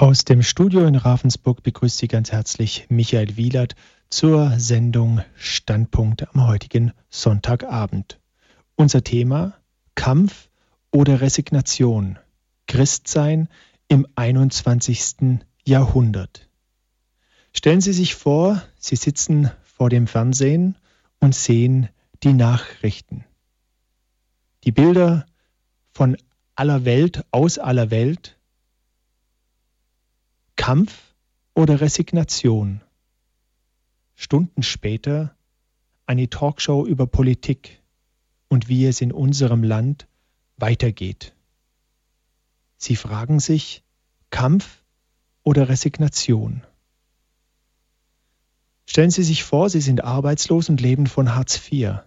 Aus dem Studio in Ravensburg begrüßt Sie ganz herzlich Michael Wielert zur Sendung Standpunkt am heutigen Sonntagabend. Unser Thema Kampf oder Resignation. Christsein im 21. Jahrhundert. Stellen Sie sich vor, Sie sitzen vor dem Fernsehen und sehen die Nachrichten. Die Bilder von aller Welt, aus aller Welt, Kampf oder Resignation? Stunden später eine Talkshow über Politik und wie es in unserem Land weitergeht. Sie fragen sich Kampf oder Resignation? Stellen Sie sich vor, Sie sind arbeitslos und leben von Hartz IV.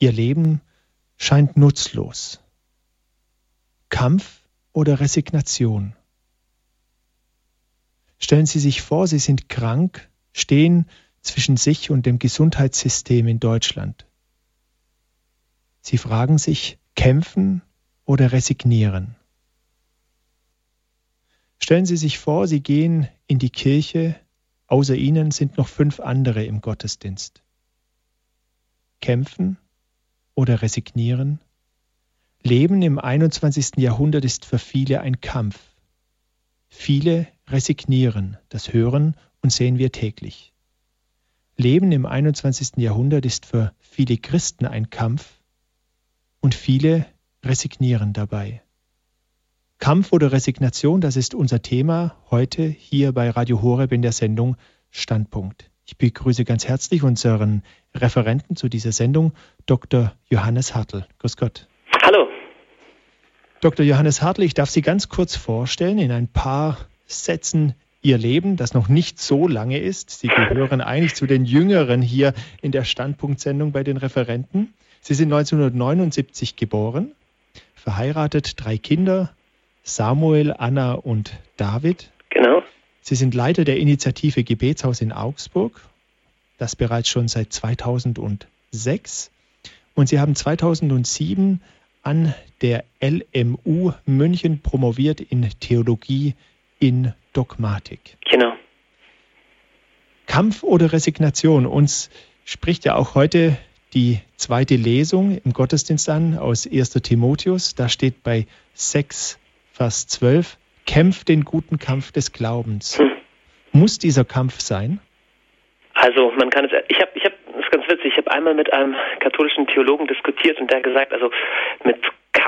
Ihr Leben scheint nutzlos. Kampf oder Resignation? Stellen Sie sich vor, Sie sind krank, stehen zwischen sich und dem Gesundheitssystem in Deutschland. Sie fragen sich, kämpfen oder resignieren? Stellen Sie sich vor, Sie gehen in die Kirche, außer Ihnen sind noch fünf andere im Gottesdienst. Kämpfen oder resignieren? Leben im 21. Jahrhundert ist für viele ein Kampf. Viele resignieren, das hören und sehen wir täglich. Leben im 21. Jahrhundert ist für viele Christen ein Kampf und viele resignieren dabei. Kampf oder Resignation, das ist unser Thema heute hier bei Radio Horeb in der Sendung Standpunkt. Ich begrüße ganz herzlich unseren Referenten zu dieser Sendung, Dr. Johannes Hartl. Grüß Gott. Hallo. Dr. Johannes Hartl, ich darf Sie ganz kurz vorstellen in ein paar Sätzen Ihr Leben, das noch nicht so lange ist. Sie gehören eigentlich zu den Jüngeren hier in der Standpunktsendung bei den Referenten. Sie sind 1979 geboren, verheiratet, drei Kinder, Samuel, Anna und David. Genau. Sie sind Leiter der Initiative Gebetshaus in Augsburg, das bereits schon seit 2006. Und Sie haben 2007 an der LMU München promoviert in Theologie in Dogmatik. Genau. Kampf oder Resignation? Uns spricht ja auch heute die zweite Lesung im Gottesdienst an aus 1. Timotheus. Da steht bei 6, Vers 12, kämpft den guten Kampf des Glaubens. Hm. Muss dieser Kampf sein? Also man kann es, ich habe, ich habe, das ist ganz witzig, ich habe einmal mit einem katholischen Theologen diskutiert und der gesagt, also mit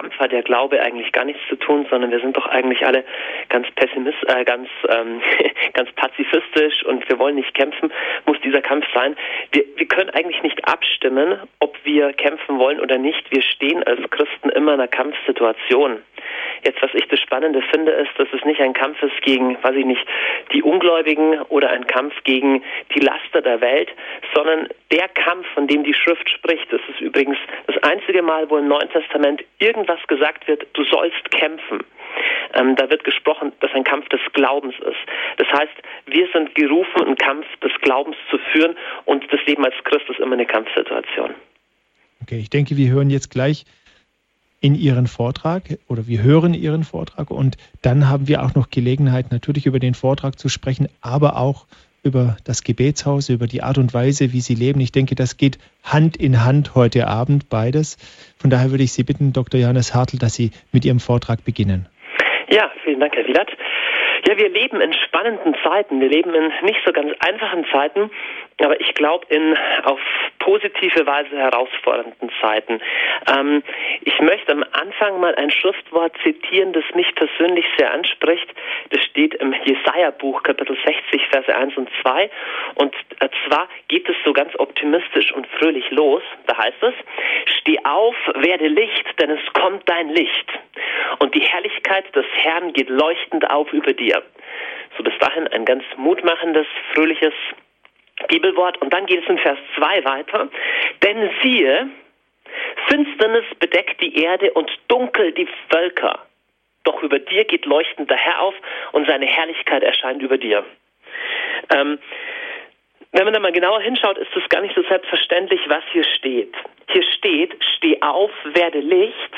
Kampf hat der Glaube eigentlich gar nichts zu tun, sondern wir sind doch eigentlich alle ganz pessimistisch, äh, ganz, ähm, ganz pazifistisch und wir wollen nicht kämpfen, muss dieser Kampf sein. Wir, wir können eigentlich nicht abstimmen, ob wir kämpfen wollen oder nicht. Wir stehen als Christen immer in einer Kampfsituation. Jetzt, was ich das Spannende finde, ist, dass es nicht ein Kampf ist gegen, weiß ich nicht, die Ungläubigen oder ein Kampf gegen die Laster der Welt, sondern der Kampf, von dem die Schrift spricht. Das ist übrigens das einzige Mal, wo im Neuen Testament irgendwas gesagt wird, du sollst kämpfen. Ähm, da wird gesprochen, dass ein Kampf des Glaubens ist. Das heißt, wir sind gerufen, einen Kampf des Glaubens zu führen und das Leben als Christ ist immer eine Kampfsituation. Okay, ich denke, wir hören jetzt gleich in Ihren Vortrag oder wir hören Ihren Vortrag und dann haben wir auch noch Gelegenheit, natürlich über den Vortrag zu sprechen, aber auch über das Gebetshaus, über die Art und Weise, wie Sie leben. Ich denke, das geht Hand in Hand heute Abend beides. Von daher würde ich Sie bitten, Dr. Johannes Hartl, dass Sie mit Ihrem Vortrag beginnen. Ja, vielen Dank, Herr Wieland. Ja, wir leben in spannenden Zeiten. Wir leben in nicht so ganz einfachen Zeiten, aber ich glaube in auf positive Weise herausfordernden Zeiten. Ähm, ich möchte am Anfang mal ein Schriftwort zitieren, das mich persönlich sehr anspricht. Das steht im Jesaja-Buch, Kapitel 60, Verse 1 und 2. Und äh, zwar geht es so ganz optimistisch und fröhlich los. Da heißt es, steh auf, werde Licht, denn es kommt dein Licht. Und die Herrlichkeit des Herrn geht leuchtend auf über dir. So bis dahin ein ganz mutmachendes, fröhliches Bibelwort. Und dann geht es in Vers 2 weiter. Denn siehe, Finsternis bedeckt die Erde und dunkel die Völker. Doch über dir geht leuchtend der Herr auf und seine Herrlichkeit erscheint über dir. Ähm, wenn man da mal genauer hinschaut, ist es gar nicht so selbstverständlich, was hier steht. Hier steht, steh auf, werde Licht.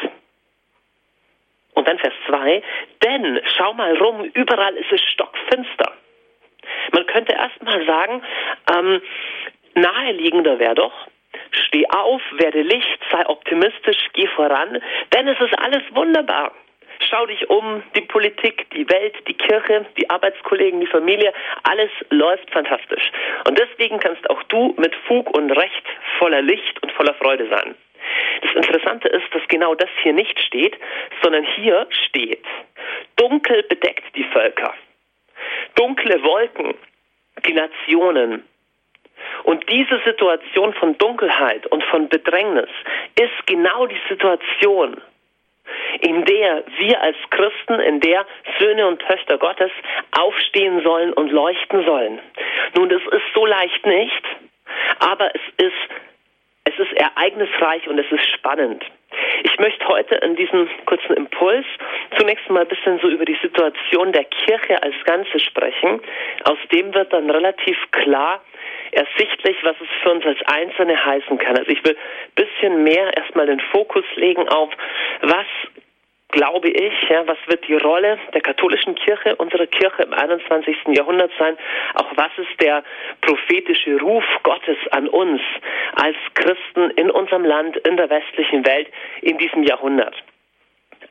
Und dann Vers 2, denn schau mal rum, überall ist es stockfinster. Man könnte erstmal sagen, ähm, naheliegender wäre doch, steh auf, werde Licht, sei optimistisch, geh voran, denn es ist alles wunderbar. Schau dich um, die Politik, die Welt, die Kirche, die Arbeitskollegen, die Familie, alles läuft fantastisch. Und deswegen kannst auch du mit Fug und Recht voller Licht und voller Freude sein. Das Interessante ist, dass genau das hier nicht steht, sondern hier steht, dunkel bedeckt die Völker, dunkle Wolken, die Nationen. Und diese Situation von Dunkelheit und von Bedrängnis ist genau die Situation, in der wir als Christen, in der Söhne und Töchter Gottes aufstehen sollen und leuchten sollen. Nun, das ist so leicht nicht, aber es ist es ist ereignisreich und es ist spannend. Ich möchte heute in diesem kurzen Impuls zunächst mal ein bisschen so über die Situation der Kirche als Ganze sprechen. Aus dem wird dann relativ klar ersichtlich, was es für uns als Einzelne heißen kann. Also ich will ein bisschen mehr erstmal den Fokus legen auf, was glaube ich, ja, was wird die Rolle der katholischen Kirche, unserer Kirche im 21. Jahrhundert sein? Auch was ist der prophetische Ruf Gottes an uns als Christen in unserem Land, in der westlichen Welt in diesem Jahrhundert?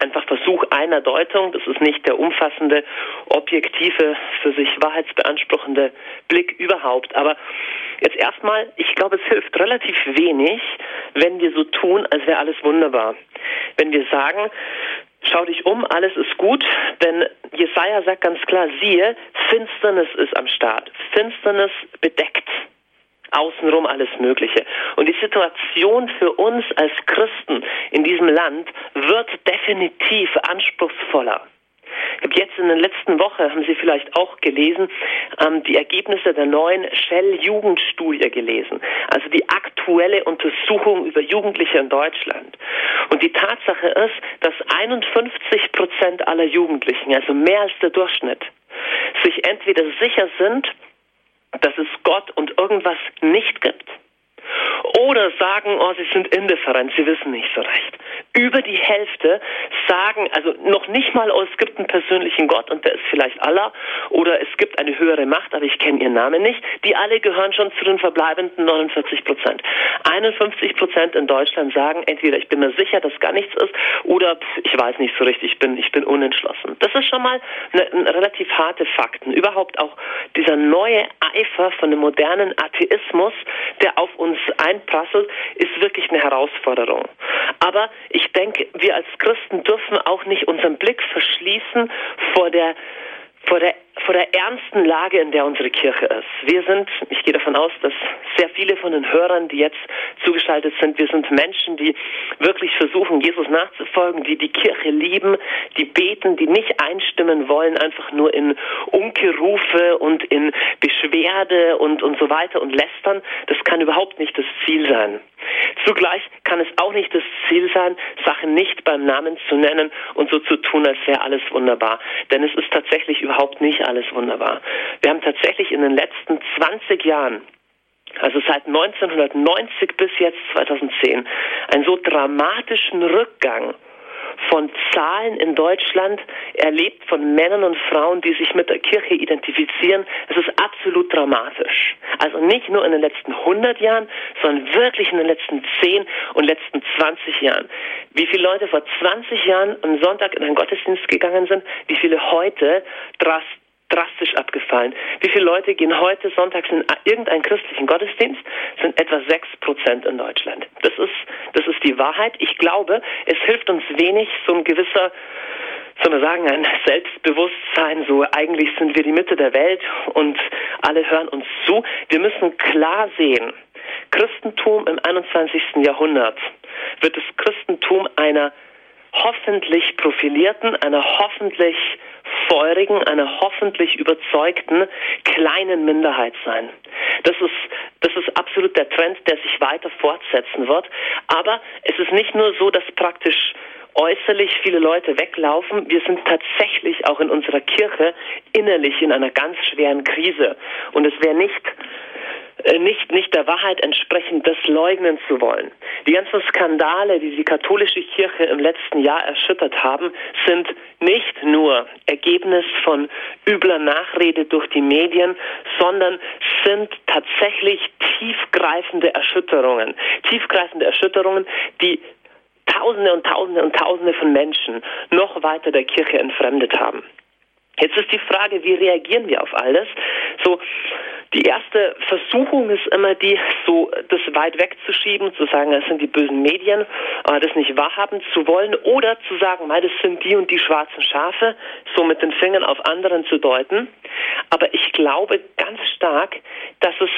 einfach Versuch einer Deutung. Das ist nicht der umfassende, objektive, für sich wahrheitsbeanspruchende Blick überhaupt. Aber jetzt erstmal, ich glaube, es hilft relativ wenig, wenn wir so tun, als wäre alles wunderbar. Wenn wir sagen, Schau dich um, alles ist gut, denn Jesaja sagt ganz klar, siehe, Finsternis ist am Start. Finsternis bedeckt außenrum alles Mögliche. Und die Situation für uns als Christen in diesem Land wird definitiv anspruchsvoller. Ich habe jetzt in der letzten Woche, haben Sie vielleicht auch gelesen, ähm, die Ergebnisse der neuen Shell-Jugendstudie gelesen. Also die aktuelle Untersuchung über Jugendliche in Deutschland. Und die Tatsache ist, dass 51 Prozent aller Jugendlichen, also mehr als der Durchschnitt, sich entweder sicher sind, dass es Gott und irgendwas nicht gibt oder sagen, oh, sie sind indifferent, sie wissen nicht so recht. Über die Hälfte sagen, also noch nicht mal, oh, es gibt einen persönlichen Gott und der ist vielleicht Allah oder es gibt eine höhere Macht, aber ich kenne ihren Namen nicht. Die alle gehören schon zu den verbleibenden 49 Prozent. 51 Prozent in Deutschland sagen entweder ich bin mir sicher, dass gar nichts ist oder ich weiß nicht so richtig, ich bin, ich bin unentschlossen. Das ist schon mal eine, eine relativ harte Fakten. Überhaupt auch dieser neue Eifer von dem modernen Atheismus, der auf uns einprasselt, ist wirklich eine Herausforderung. Aber ich denke, wir als Christen dürfen auch nicht unseren Blick verschließen vor der vor der, vor der ernsten Lage, in der unsere Kirche ist. Wir sind, ich gehe davon aus, dass sehr viele von den Hörern, die jetzt zugeschaltet sind, wir sind Menschen, die wirklich versuchen, Jesus nachzufolgen, die die Kirche lieben, die beten, die nicht einstimmen wollen, einfach nur in Unkerufe und in Beschwerde und, und so weiter und lästern. Das kann überhaupt nicht das Ziel sein. Zugleich kann es auch nicht das Ziel sein, Sachen nicht beim Namen zu nennen und so zu tun, als wäre alles wunderbar. Denn es ist tatsächlich überhaupt nicht alles wunderbar. Wir haben tatsächlich in den letzten 20 Jahren also seit 1990 bis jetzt 2010, einen so dramatischen Rückgang von Zahlen in Deutschland erlebt von Männern und Frauen, die sich mit der Kirche identifizieren. Es ist absolut dramatisch. Also nicht nur in den letzten 100 Jahren, sondern wirklich in den letzten 10 und letzten 20 Jahren. Wie viele Leute vor 20 Jahren am Sonntag in einen Gottesdienst gegangen sind, wie viele heute drastisch drastisch abgefallen. Wie viele Leute gehen heute sonntags in irgendeinen christlichen Gottesdienst? Sind etwa sechs Prozent in Deutschland. Das ist, das ist die Wahrheit. Ich glaube, es hilft uns wenig, so ein gewisser soll man sagen, ein Selbstbewusstsein, so eigentlich sind wir die Mitte der Welt und alle hören uns zu. Wir müssen klar sehen, Christentum im 21. Jahrhundert wird das Christentum einer hoffentlich profilierten, einer hoffentlich feurigen, einer hoffentlich überzeugten kleinen Minderheit sein. Das ist, das ist absolut der Trend, der sich weiter fortsetzen wird. Aber es ist nicht nur so, dass praktisch äußerlich viele Leute weglaufen. Wir sind tatsächlich auch in unserer Kirche innerlich in einer ganz schweren Krise. Und es wäre nicht nicht, nicht der Wahrheit entsprechend das leugnen zu wollen. Die ganzen Skandale, die die katholische Kirche im letzten Jahr erschüttert haben, sind nicht nur Ergebnis von übler Nachrede durch die Medien, sondern sind tatsächlich tiefgreifende Erschütterungen. Tiefgreifende Erschütterungen, die Tausende und Tausende und Tausende von Menschen noch weiter der Kirche entfremdet haben. Jetzt ist die Frage, wie reagieren wir auf alles? So, die erste Versuchung ist immer die, so das weit wegzuschieben, zu sagen, das sind die bösen Medien, äh, das nicht wahrhaben zu wollen oder zu sagen, das sind die und die schwarzen Schafe, so mit den Fingern auf anderen zu deuten. Aber ich glaube ganz stark, dass es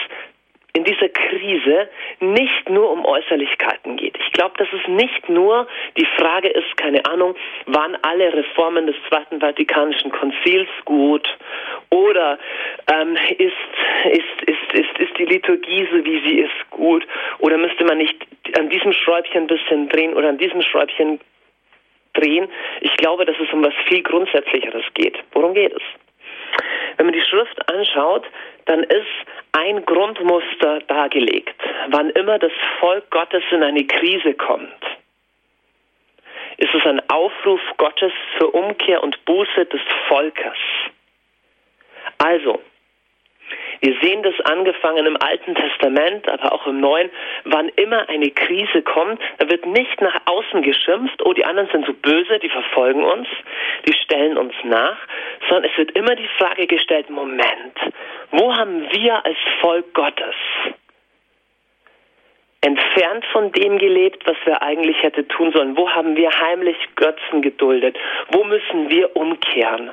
in dieser Krise nicht nur um Äußerlichkeiten geht. Ich glaube, dass es nicht nur die Frage ist, keine Ahnung, waren alle Reformen des Zweiten Vatikanischen Konzils gut oder ähm, ist, ist, ist, ist, ist die Liturgie so, wie sie ist, gut oder müsste man nicht an diesem Schräubchen ein bisschen drehen oder an diesem Schräubchen drehen. Ich glaube, dass es um was viel Grundsätzlicheres geht. Worum geht es? Wenn man die Schrift anschaut, dann ist ein Grundmuster dargelegt. Wann immer das Volk Gottes in eine Krise kommt, ist es ein Aufruf Gottes für Umkehr und Buße des Volkes. Also, wir sehen das angefangen im Alten Testament, aber auch im Neuen. Wann immer eine Krise kommt, da wird nicht nach außen geschimpft, oh, die anderen sind so böse, die verfolgen uns, die stellen uns nach, sondern es wird immer die Frage gestellt, Moment, wo haben wir als Volk Gottes entfernt von dem gelebt, was wir eigentlich hätte tun sollen? Wo haben wir heimlich Götzen geduldet? Wo müssen wir umkehren?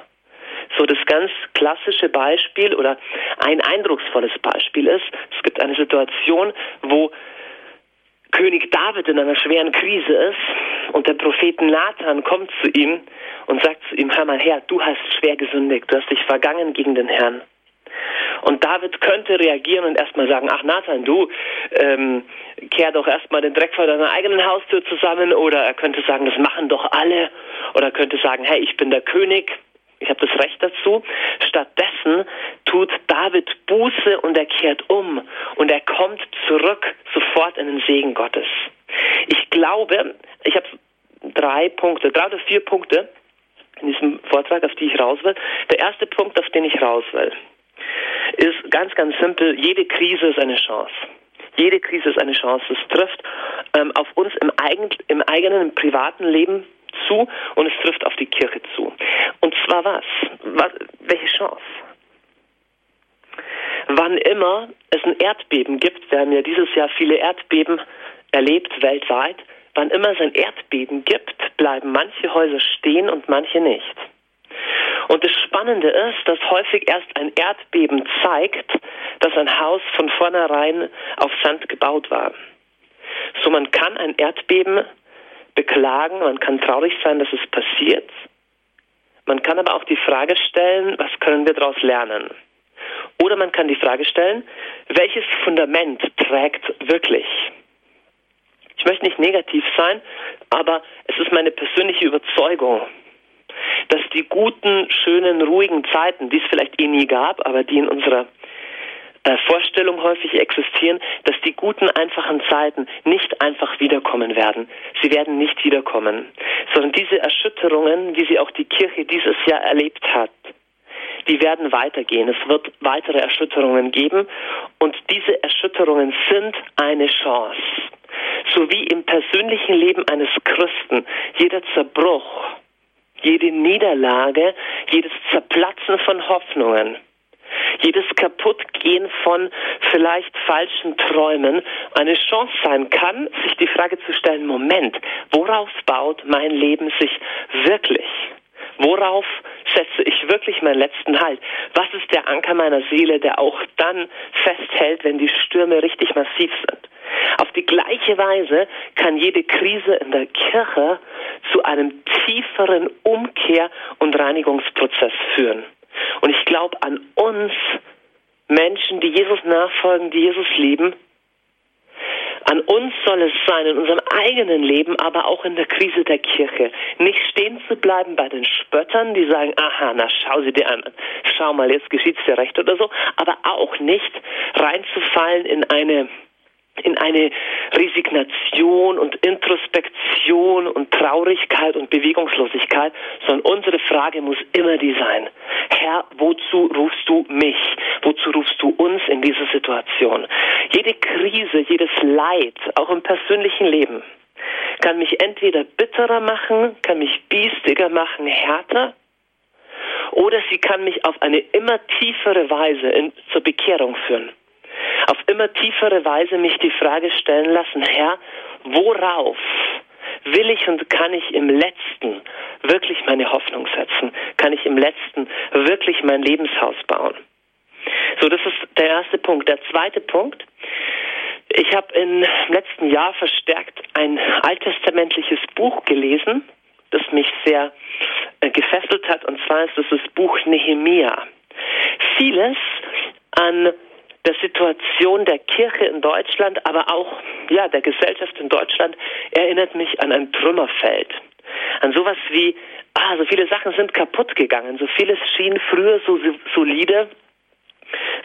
So das ganz klassische Beispiel oder ein eindrucksvolles Beispiel ist, es gibt eine Situation, wo König David in einer schweren Krise ist und der Prophet Nathan kommt zu ihm und sagt zu ihm, hör mal her, du hast schwer gesündigt, du hast dich vergangen gegen den Herrn. Und David könnte reagieren und erstmal sagen, ach Nathan, du, ähm, kehr doch erstmal den Dreck vor deiner eigenen Haustür zusammen. Oder er könnte sagen, das machen doch alle. Oder er könnte sagen, hey, ich bin der König, ich habe das Recht dazu. Stattdessen tut David Buße und er kehrt um und er kommt zurück sofort in den Segen Gottes. Ich glaube, ich habe drei Punkte, drei oder vier Punkte in diesem Vortrag, auf die ich raus will. Der erste Punkt, auf den ich raus will, ist ganz, ganz simpel. Jede Krise ist eine Chance. Jede Krise ist eine Chance. Es trifft ähm, auf uns im, eigen, im eigenen, im privaten Leben zu und es trifft auf die Kirche zu. Und zwar was? was welche Chance? Wann immer es ein Erdbeben gibt, wir haben ja dieses Jahr viele Erdbeben erlebt weltweit, wann immer es ein Erdbeben gibt, bleiben manche Häuser stehen und manche nicht. Und das Spannende ist, dass häufig erst ein Erdbeben zeigt, dass ein Haus von vornherein auf Sand gebaut war. So man kann ein Erdbeben beklagen, man kann traurig sein, dass es passiert. Man kann aber auch die Frage stellen, was können wir daraus lernen? Oder man kann die Frage stellen, welches Fundament trägt wirklich? Ich möchte nicht negativ sein, aber es ist meine persönliche Überzeugung, dass die guten, schönen, ruhigen Zeiten, die es vielleicht eh nie gab, aber die in unserer äh, Vorstellung häufig existieren, dass die guten, einfachen Zeiten nicht einfach wiederkommen werden. Sie werden nicht wiederkommen, sondern diese Erschütterungen, wie sie auch die Kirche dieses Jahr erlebt hat, die werden weitergehen. Es wird weitere Erschütterungen geben und diese Erschütterungen sind eine Chance. So wie im persönlichen Leben eines Christen jeder Zerbruch, jede Niederlage, jedes Zerplatzen von Hoffnungen, jedes Kaputtgehen von vielleicht falschen Träumen eine Chance sein kann, sich die Frage zu stellen, Moment, worauf baut mein Leben sich wirklich? Worauf setze ich wirklich meinen letzten Halt? Was ist der Anker meiner Seele, der auch dann festhält, wenn die Stürme richtig massiv sind? Auf die gleiche Weise kann jede Krise in der Kirche zu einem tieferen Umkehr- und Reinigungsprozess führen. Und ich glaube an uns Menschen, die Jesus nachfolgen, die Jesus lieben, An uns soll es sein, in unserem eigenen Leben, aber auch in der Krise der Kirche, nicht stehen zu bleiben bei den Spöttern, die sagen, aha, na schau sie dir an, schau mal, jetzt geschieht's dir recht oder so, aber auch nicht reinzufallen in eine in eine Resignation und Introspektion und Traurigkeit und Bewegungslosigkeit, sondern unsere Frage muss immer die sein, Herr, wozu rufst du mich? Wozu rufst du uns in dieser Situation? Jede Krise, jedes Leid, auch im persönlichen Leben, kann mich entweder bitterer machen, kann mich biestiger machen, härter, oder sie kann mich auf eine immer tiefere Weise in, zur Bekehrung führen auf immer tiefere Weise mich die Frage stellen lassen, Herr, worauf will ich und kann ich im letzten wirklich meine Hoffnung setzen? Kann ich im letzten wirklich mein Lebenshaus bauen? So, das ist der erste Punkt. Der zweite Punkt. Ich habe im letzten Jahr verstärkt ein alttestamentliches Buch gelesen, das mich sehr äh, gefesselt hat, und zwar ist es das Buch Nehemia. Vieles an der Situation der Kirche in Deutschland, aber auch ja, der Gesellschaft in Deutschland erinnert mich an ein Trümmerfeld. An sowas wie, ah, so viele Sachen sind kaputt gegangen, so vieles schien früher so solide,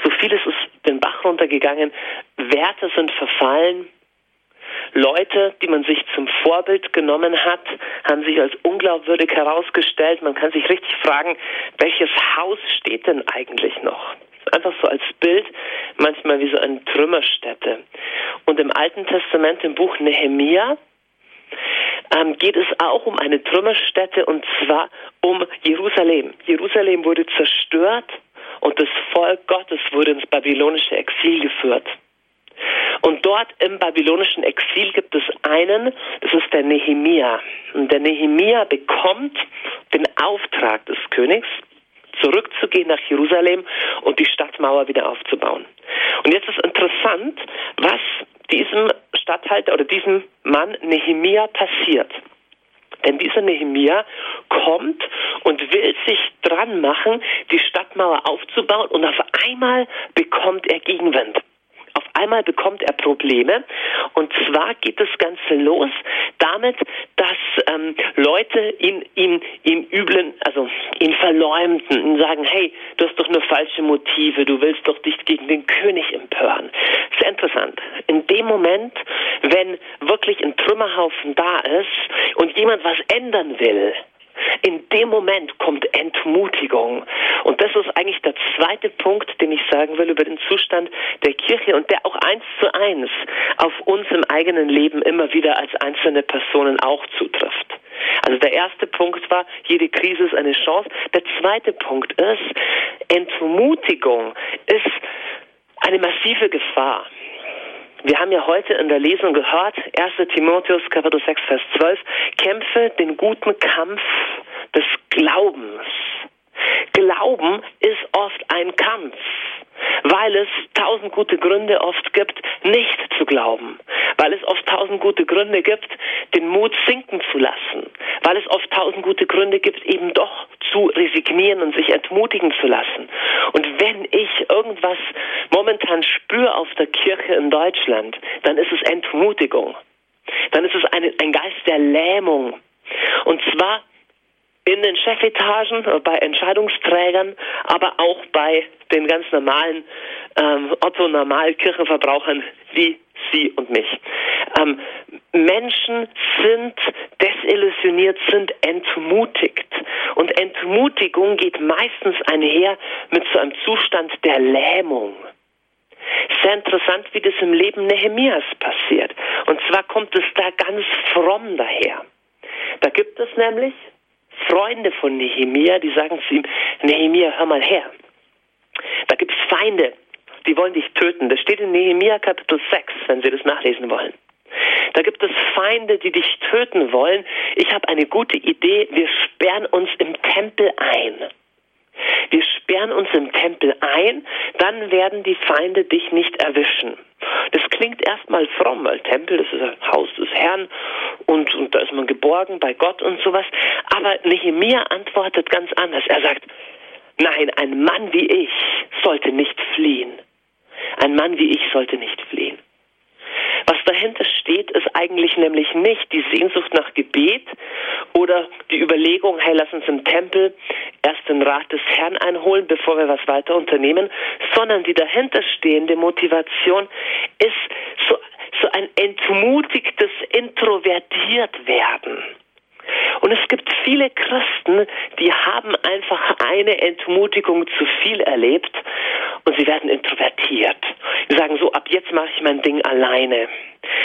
so vieles ist den Bach runtergegangen, Werte sind verfallen, Leute, die man sich zum Vorbild genommen hat, haben sich als unglaubwürdig herausgestellt. Man kann sich richtig fragen, welches Haus steht denn eigentlich noch? Einfach so als Bild, manchmal wie so eine Trümmerstätte. Und im Alten Testament, im Buch Nehemia, ähm, geht es auch um eine Trümmerstätte und zwar um Jerusalem. Jerusalem wurde zerstört und das Volk Gottes wurde ins babylonische Exil geführt. Und dort im babylonischen Exil gibt es einen, das ist der Nehemia. Und der Nehemia bekommt den Auftrag des Königs, zurückzugehen nach Jerusalem und die Stadtmauer wieder aufzubauen. Und jetzt ist interessant, was diesem Statthalter oder diesem Mann Nehemia passiert. Denn dieser Nehemia kommt und will sich dran machen, die Stadtmauer aufzubauen und auf einmal bekommt er Gegenwind. Einmal bekommt er Probleme. Und zwar geht das Ganze los damit, dass ähm, Leute ihn, ihn, ihn üblen, also ihn verleumden und sagen, hey, du hast doch nur falsche Motive, du willst doch dich gegen den König empören. Sehr interessant. In dem Moment, wenn wirklich ein Trümmerhaufen da ist und jemand was ändern will, in dem Moment kommt Entmutigung. Und das ist eigentlich der zweite Punkt, den ich sagen will über den Zustand der Kirche und der auch eins zu eins auf uns im eigenen Leben immer wieder als einzelne Personen auch zutrifft. Also der erste Punkt war, jede Krise ist eine Chance. Der zweite Punkt ist, Entmutigung ist eine massive Gefahr. Wir haben ja heute in der Lesung gehört, 1. Timotheus Kapitel 6, Vers 12, kämpfe den guten Kampf des Glaubens. Glauben ist oft ein Kampf, weil es tausend gute Gründe oft gibt, nicht zu glauben, weil es oft tausend gute Gründe gibt, den Mut sinken zu lassen, weil es oft tausend gute Gründe gibt, eben doch zu resignieren und sich entmutigen zu lassen. Und wenn ich irgendwas momentan spüre auf der Kirche in Deutschland, dann ist es Entmutigung. Dann ist es eine, ein Geist der Lähmung. Und zwar in den Chefetagen, äh, bei Entscheidungsträgern, aber auch bei den ganz normalen ähm, Otto-Normal-Kirchenverbrauchern wie Sie und mich. Ähm, Menschen sind desillusioniert, sind entmutigt. Und Entmutigung geht meistens einher mit so einem Zustand der Lähmung. Sehr interessant, wie das im Leben Nehemias passiert. Und zwar kommt es da ganz fromm daher. Da gibt es nämlich Freunde von Nehemia, die sagen zu ihm, Nehemia, hör mal her. Da gibt es Feinde, die wollen dich töten. Das steht in Nehemia Kapitel 6, wenn Sie das nachlesen wollen. Da gibt es Feinde, die dich töten wollen. Ich habe eine gute Idee. Wir sperren uns im Tempel ein. Wir sperren uns im Tempel ein, dann werden die Feinde dich nicht erwischen. Das klingt erstmal fromm, weil Tempel, das ist ein Haus des Herrn und, und da ist man geborgen bei Gott und sowas. Aber Nehemiah antwortet ganz anders. Er sagt, nein, ein Mann wie ich sollte nicht fliehen. Ein Mann wie ich sollte nicht fliehen. Was da dahinter steht, ist eigentlich nämlich nicht die Sehnsucht nach Gebet oder die Überlegung, hey, lass uns im Tempel erst den Rat des Herrn einholen, bevor wir was weiter unternehmen, sondern die dahinterstehende Motivation ist so, so ein entmutigtes Introvertiertwerden. Und es gibt viele Christen, die haben einfach eine Entmutigung zu viel erlebt und sie werden introvertiert. Sie sagen so, ab jetzt mache ich mein Ding alleine.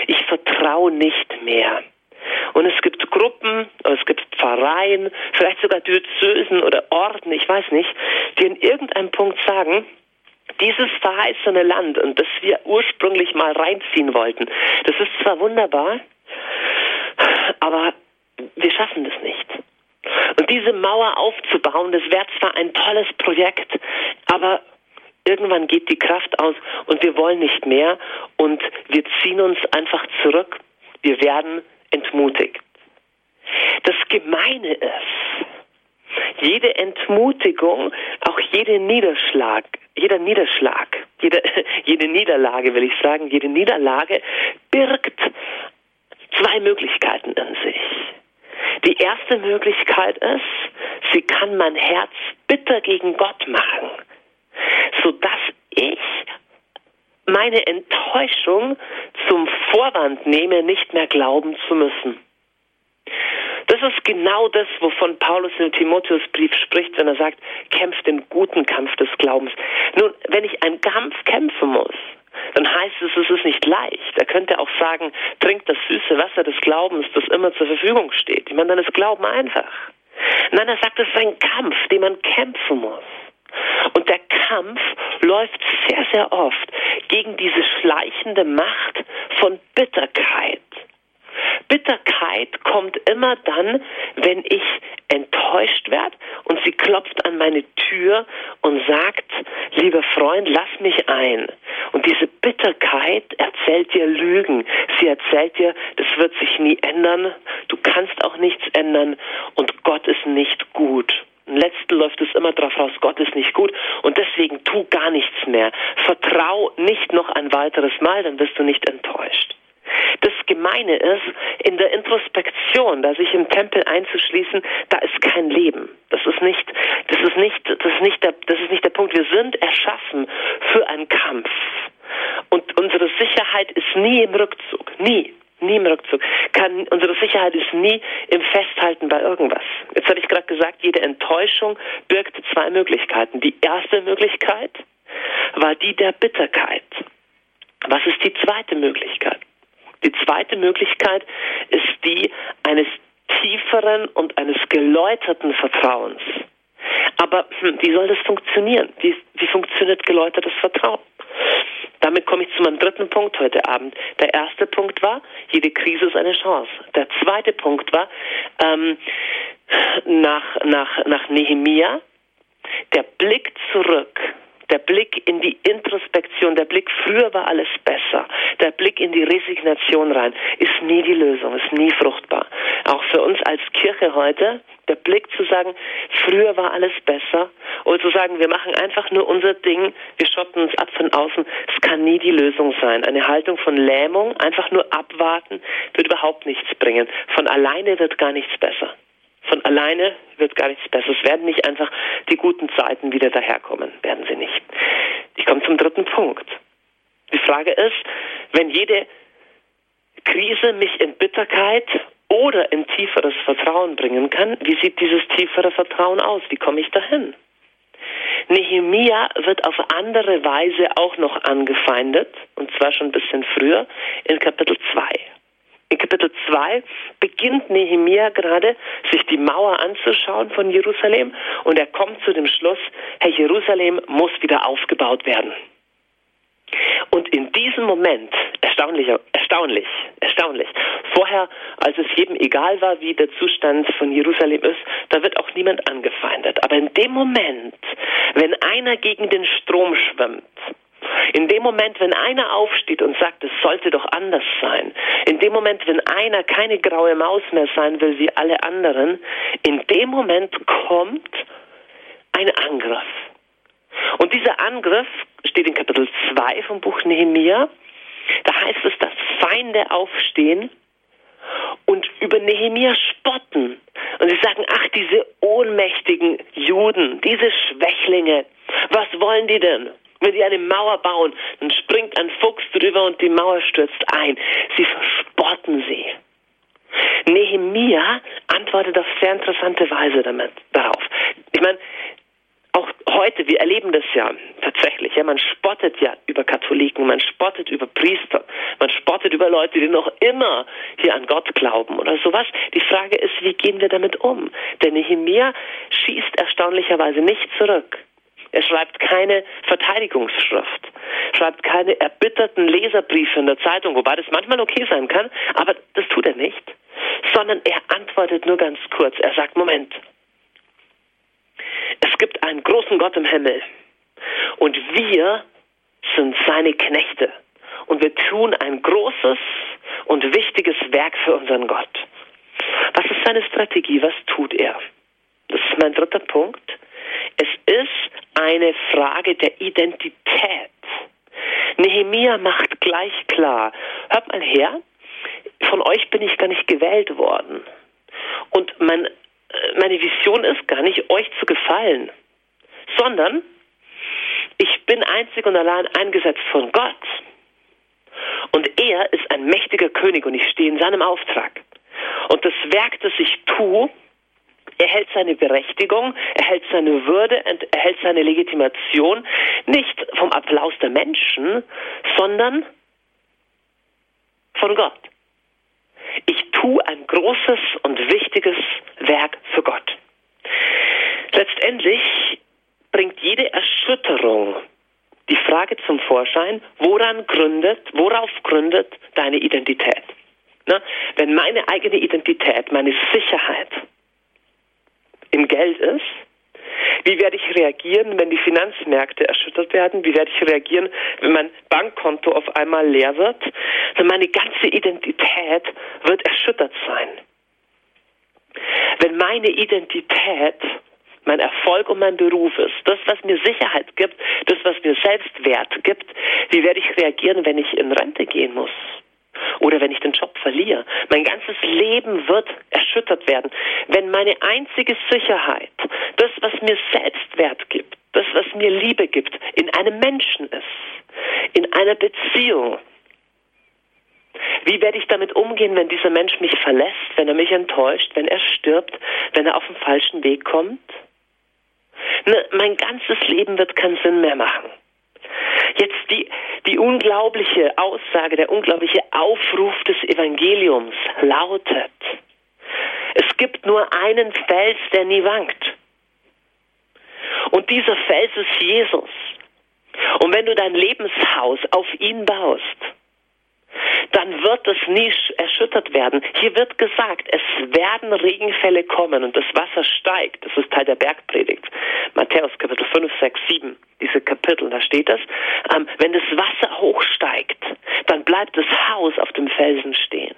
Ich vertraue nicht mehr. Und es gibt Gruppen, es gibt Pfarreien, vielleicht sogar Diözesen oder Orden, ich weiß nicht, die in irgendeinem Punkt sagen, dieses verheißene Land und das wir ursprünglich mal reinziehen wollten, das ist zwar wunderbar, aber wir schaffen das nicht. Und diese Mauer aufzubauen, das wäre zwar ein tolles Projekt, aber irgendwann geht die Kraft aus und wir wollen nicht mehr und wir ziehen uns einfach zurück. Wir werden entmutigt. Das Gemeine ist, jede Entmutigung, auch jede Niederschlag, jeder Niederschlag, jede, jede Niederlage, will ich sagen, jede Niederlage birgt zwei Möglichkeiten in sich. Die erste Möglichkeit ist, sie kann mein Herz bitter gegen Gott machen, sodass ich meine Enttäuschung zum Vorwand nehme, nicht mehr glauben zu müssen. Das ist genau das, wovon Paulus im Timotheusbrief spricht, wenn er sagt, kämpft den guten Kampf des Glaubens. Nun, wenn ich einen Kampf kämpfen muss, dann heißt es, es ist nicht leicht. Er könnte auch sagen, trinkt das süße Wasser des Glaubens, das immer zur Verfügung steht. Ich meine, dann ist Glauben einfach. Nein, er sagt, es ist ein Kampf, den man kämpfen muss. Und der Kampf läuft sehr, sehr oft gegen diese schleichende Macht von Bitterkeit. Bitterkeit kommt immer dann, wenn ich enttäuscht werde und sie klopft an meine Tür und sagt, lieber Freund, lass mich ein. Und diese Bitterkeit erzählt dir Lügen. Sie erzählt dir, das wird sich nie ändern, du kannst auch nichts ändern und Gott ist nicht gut. Im letzten läuft es immer darauf raus, Gott ist nicht gut und deswegen tu gar nichts mehr. Vertrau nicht noch ein weiteres Mal, dann wirst du nicht enttäuscht. Das Gemeine ist, in der Introspektion, da sich im Tempel einzuschließen, da ist kein Leben. Das ist nicht, das ist nicht, das ist nicht der, das ist nicht der Punkt. Wir sind erschaffen für einen Kampf. Und unsere Sicherheit ist nie im Rückzug. Nie. Nie im Rückzug. Kann, unsere Sicherheit ist nie im Festhalten bei irgendwas. Jetzt habe ich gerade gesagt, jede Enttäuschung birgt zwei Möglichkeiten. Die erste Möglichkeit war die der Bitterkeit. Was ist die zweite Möglichkeit? Die zweite Möglichkeit ist die eines tieferen und eines geläuterten Vertrauens. Aber hm, wie soll das funktionieren? Wie, wie funktioniert geläutertes Vertrauen? Damit komme ich zu meinem dritten Punkt heute Abend. Der erste Punkt war, jede Krise ist eine Chance. Der zweite Punkt war, ähm, nach, nach, nach Nehemia, der Blick zurück der Blick in die Introspektion, der Blick, früher war alles besser, der Blick in die Resignation rein, ist nie die Lösung, ist nie fruchtbar. Auch für uns als Kirche heute, der Blick zu sagen, früher war alles besser, oder zu sagen, wir machen einfach nur unser Ding, wir schotten uns ab von außen, es kann nie die Lösung sein. Eine Haltung von Lähmung, einfach nur abwarten, wird überhaupt nichts bringen. Von alleine wird gar nichts besser. Von alleine wird gar nichts besser. Es werden nicht einfach die guten Zeiten wieder daherkommen. Werden sie nicht. Ich komme zum dritten Punkt. Die Frage ist, wenn jede Krise mich in Bitterkeit oder in tieferes Vertrauen bringen kann, wie sieht dieses tiefere Vertrauen aus? Wie komme ich dahin? Nehemia wird auf andere Weise auch noch angefeindet, und zwar schon ein bisschen früher, in Kapitel 2 in Kapitel 2 beginnt Nehemia gerade, sich die Mauer anzuschauen von Jerusalem und er kommt zu dem Schluss, Herr Jerusalem muss wieder aufgebaut werden. Und in diesem Moment, erstaunlich, erstaunlich, erstaunlich, vorher, als es jedem egal war, wie der Zustand von Jerusalem ist, da wird auch niemand angefeindet. Aber in dem Moment, wenn einer gegen den Strom schwimmt, in dem Moment, wenn einer aufsteht und sagt, es sollte doch anders sein, in dem Moment, wenn einer keine graue Maus mehr sein will wie alle anderen, in dem Moment kommt ein Angriff. Und dieser Angriff steht in Kapitel 2 vom Buch Nehemia Da heißt es, dass Feinde aufstehen und über Nehemia spotten. Und sie sagen, ach, diese ohnmächtigen Juden, diese Schwächlinge, was wollen die denn? Wenn die eine Mauer bauen, dann springt ein Fuchs drüber und die Mauer stürzt ein. Sie verspotten sie. Nehemia antwortet auf sehr interessante Weise damit, darauf. Ich meine, auch heute, wir erleben das ja tatsächlich. Ja, man spottet ja über Katholiken, man spottet über Priester, man spottet über Leute, die noch immer hier an Gott glauben oder sowas. Die Frage ist, wie gehen wir damit um? Denn Nehemiah schießt erstaunlicherweise nicht zurück. Er schreibt keine Verteidigungsschrift, schreibt keine erbitterten Leserbriefe in der Zeitung, wobei das manchmal okay sein kann, aber das tut er nicht, sondern er antwortet nur ganz kurz. Er sagt, Moment, es gibt einen großen Gott im Himmel und wir sind seine Knechte und wir tun ein großes und wichtiges Werk für unseren Gott. Was ist seine Strategie? Was tut er? Das ist mein dritter Punkt. Es ist eine Frage der Identität. Nehemia macht gleich klar, hört mal her, von euch bin ich gar nicht gewählt worden. Und mein meine Vision ist gar nicht, euch zu gefallen, sondern ich bin einzig und allein eingesetzt von Gott. Und er ist ein mächtiger König und ich stehe in seinem Auftrag. Und das Werk, das ich tue, erhält seine Berechtigung, erhält seine Würde, erhält seine Legitimation nicht vom Applaus der Menschen, sondern von Gott. Ich tue ein großes und wichtiges Werk für Gott. Letztendlich bringt jede Erschütterung die Frage zum Vorschein, woran gründet, worauf gründet deine Identität? Na, wenn meine eigene Identität, meine Sicherheit im Geld ist, wie werde ich reagieren, wenn die Finanzmärkte erschüttert werden? Wie werde ich reagieren, wenn mein Bankkonto auf einmal leer wird? Denn meine ganze Identität wird erschüttert sein. Wenn meine Identität mein Erfolg und mein Beruf ist, das, was mir Sicherheit gibt, das, was mir Selbstwert gibt, wie werde ich reagieren, wenn ich in Rente gehen muss? Oder wenn ich den Job verliere. Mein ganzes Leben wird erschüttert werden. Wenn meine einzige Sicherheit, das, was mir Selbstwert gibt, das, was mir Liebe gibt, in einem Menschen ist, in einer Beziehung, wie werde ich damit umgehen, wenn dieser Mensch mich verlässt, wenn er mich enttäuscht, wenn er stirbt, wenn er auf den falschen Weg kommt? Ne, mein ganzes Leben wird keinen Sinn mehr machen. Jetzt die, die unglaubliche Aussage, der unglaubliche Aufruf des Evangeliums lautet, es gibt nur einen Fels, der nie wankt. Und dieser Fels ist Jesus. Und wenn du dein Lebenshaus auf ihn baust, dann wird es nie erschüttert werden. Hier wird gesagt, es werden Regenfälle kommen und das Wasser steigt. Das ist Teil der Bergpredigt. Matthäus Kapitel 5, 6, 7, diese Kapitel, da steht das. Ähm, wenn das Wasser hochsteigt, dann bleibt das Haus auf dem Felsen stehen.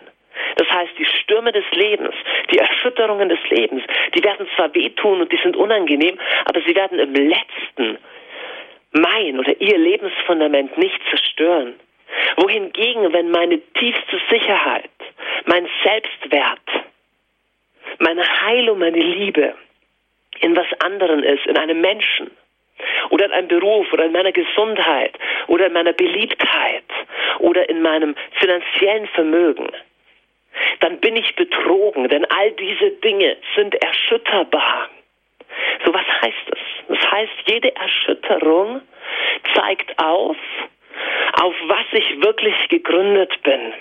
Das heißt, die Stürme des Lebens, die Erschütterungen des Lebens, die werden zwar wehtun und die sind unangenehm, aber sie werden im letzten mein oder ihr Lebensfundament nicht zerstören. Wohingegen, wenn meine tiefste Sicherheit, mein Selbstwert, meine Heilung, meine Liebe in was anderen ist, in einem Menschen oder in einem Beruf oder in meiner Gesundheit oder in meiner Beliebtheit oder in meinem finanziellen Vermögen, dann bin ich betrogen, denn all diese Dinge sind erschütterbar. So was heißt es? Das heißt, jede Erschütterung zeigt auf, auf was ich wirklich gegründet bin.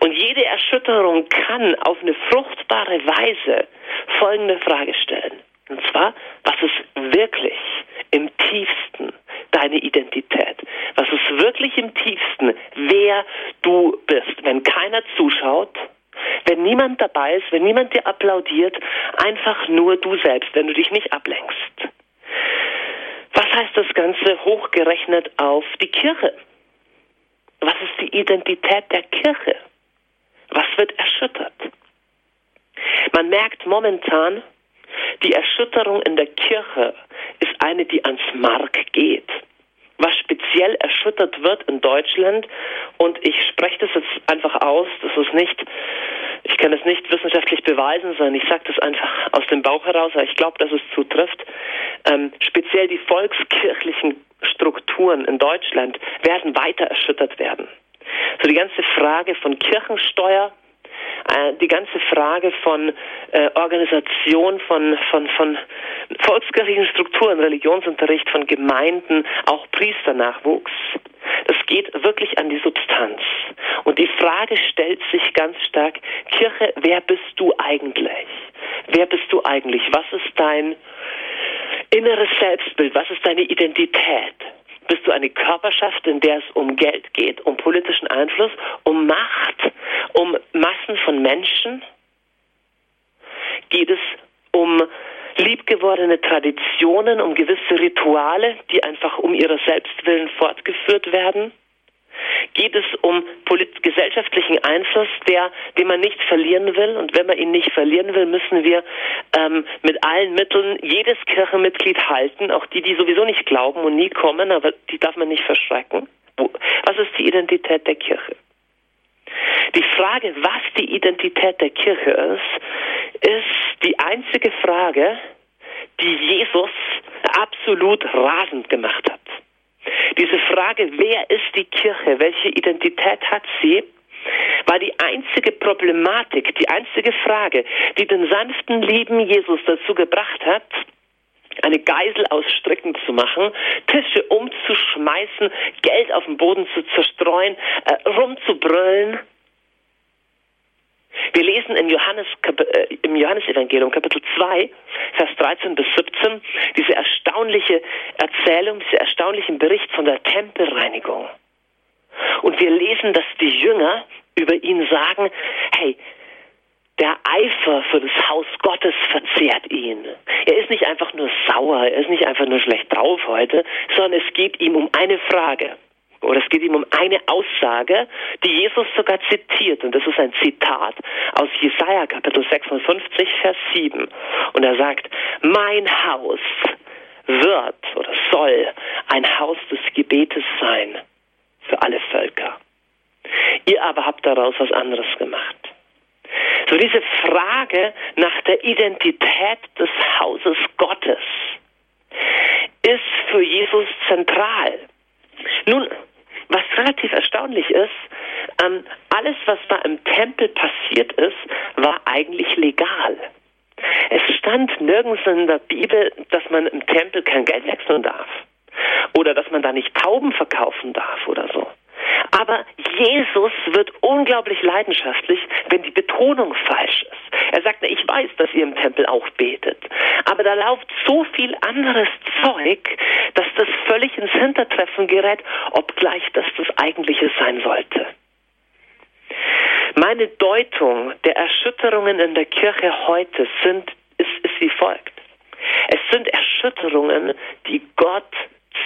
Und jede Erschütterung kann auf eine fruchtbare Weise folgende Frage stellen. Und zwar, was ist wirklich im tiefsten deine Identität? Was ist wirklich im tiefsten, wer du bist? Wenn keiner zuschaut, wenn niemand dabei ist, wenn niemand dir applaudiert, einfach nur du selbst, wenn du dich nicht ablenkst. Heißt das Ganze hochgerechnet auf die Kirche? Was ist die Identität der Kirche? Was wird erschüttert? Man merkt momentan, die Erschütterung in der Kirche ist eine, die ans Mark geht. Was speziell erschüttert wird in Deutschland. Und ich spreche das jetzt einfach aus. Das ist nicht, ich kann es nicht wissenschaftlich beweisen, sondern ich sage das einfach aus dem Bauch heraus, weil ich glaube, dass es zutrifft. Ähm, speziell die volkskirchlichen Strukturen in Deutschland werden weiter erschüttert werden. So die ganze Frage von Kirchensteuer, die ganze Frage von äh, Organisation von, von, von volkskirchlichen Strukturen, Religionsunterricht von Gemeinden, auch Priesternachwuchs. Das geht wirklich an die Substanz. Und die Frage stellt sich ganz stark, Kirche, wer bist du eigentlich? Wer bist du eigentlich? Was ist dein inneres Selbstbild? Was ist deine Identität? Bist du eine Körperschaft, in der es um Geld geht, um politischen Einfluss, um Macht, um Massen von Menschen? Geht es um liebgewordene Traditionen, um gewisse Rituale, die einfach um ihrer Selbstwillen fortgeführt werden? Geht es um gesellschaftlichen Einfluss, der, den man nicht verlieren will? Und wenn man ihn nicht verlieren will, müssen wir ähm, mit allen Mitteln jedes Kirchenmitglied halten, auch die, die sowieso nicht glauben und nie kommen, aber die darf man nicht verschrecken. Was ist die Identität der Kirche? Die Frage, was die Identität der Kirche ist, ist die einzige Frage, die Jesus absolut rasend gemacht hat. Diese Frage, wer ist die Kirche, welche Identität hat sie, war die einzige Problematik, die einzige Frage, die den sanften, lieben Jesus dazu gebracht hat, eine Geisel aus Stricken zu machen, Tische umzuschmeißen, Geld auf den Boden zu zerstreuen, äh, rumzubrüllen wir lesen im, Johannes, äh, im Johannesevangelium Kapitel 2, Vers 13 bis 17 diese erstaunliche Erzählung, diesen erstaunlichen Bericht von der Tempelreinigung. Und wir lesen, dass die Jünger über ihn sagen, hey, der Eifer für das Haus Gottes verzehrt ihn. Er ist nicht einfach nur sauer, er ist nicht einfach nur schlecht drauf heute, sondern es geht ihm um eine Frage. Oder es geht ihm um eine Aussage, die Jesus sogar zitiert. Und das ist ein Zitat aus Jesaja Kapitel 56, Vers 7. Und er sagt, mein Haus wird oder soll ein Haus des Gebetes sein für alle Völker. Ihr aber habt daraus was anderes gemacht. So diese Frage nach der Identität des Hauses Gottes ist für Jesus zentral. Nun, was relativ erstaunlich ist, ähm, alles, was da im Tempel passiert ist, war eigentlich legal. Es stand nirgends in der Bibel, dass man im Tempel kein Geld wechseln darf. Oder dass man da nicht Tauben verkaufen darf oder so. Aber Jesus wird unglaublich leidenschaftlich, wenn die Betonung falsch ist. Er sagt, ich weiß, dass ihr im Tempel auch betet. Aber da läuft so viel anderes Zeug, dass das völlig ins Hintertreffen gerät, obgleich das das Eigentliche sein sollte. Meine Deutung der Erschütterungen in der Kirche heute sind, ist, ist wie folgt. Es sind Erschütterungen, die Gott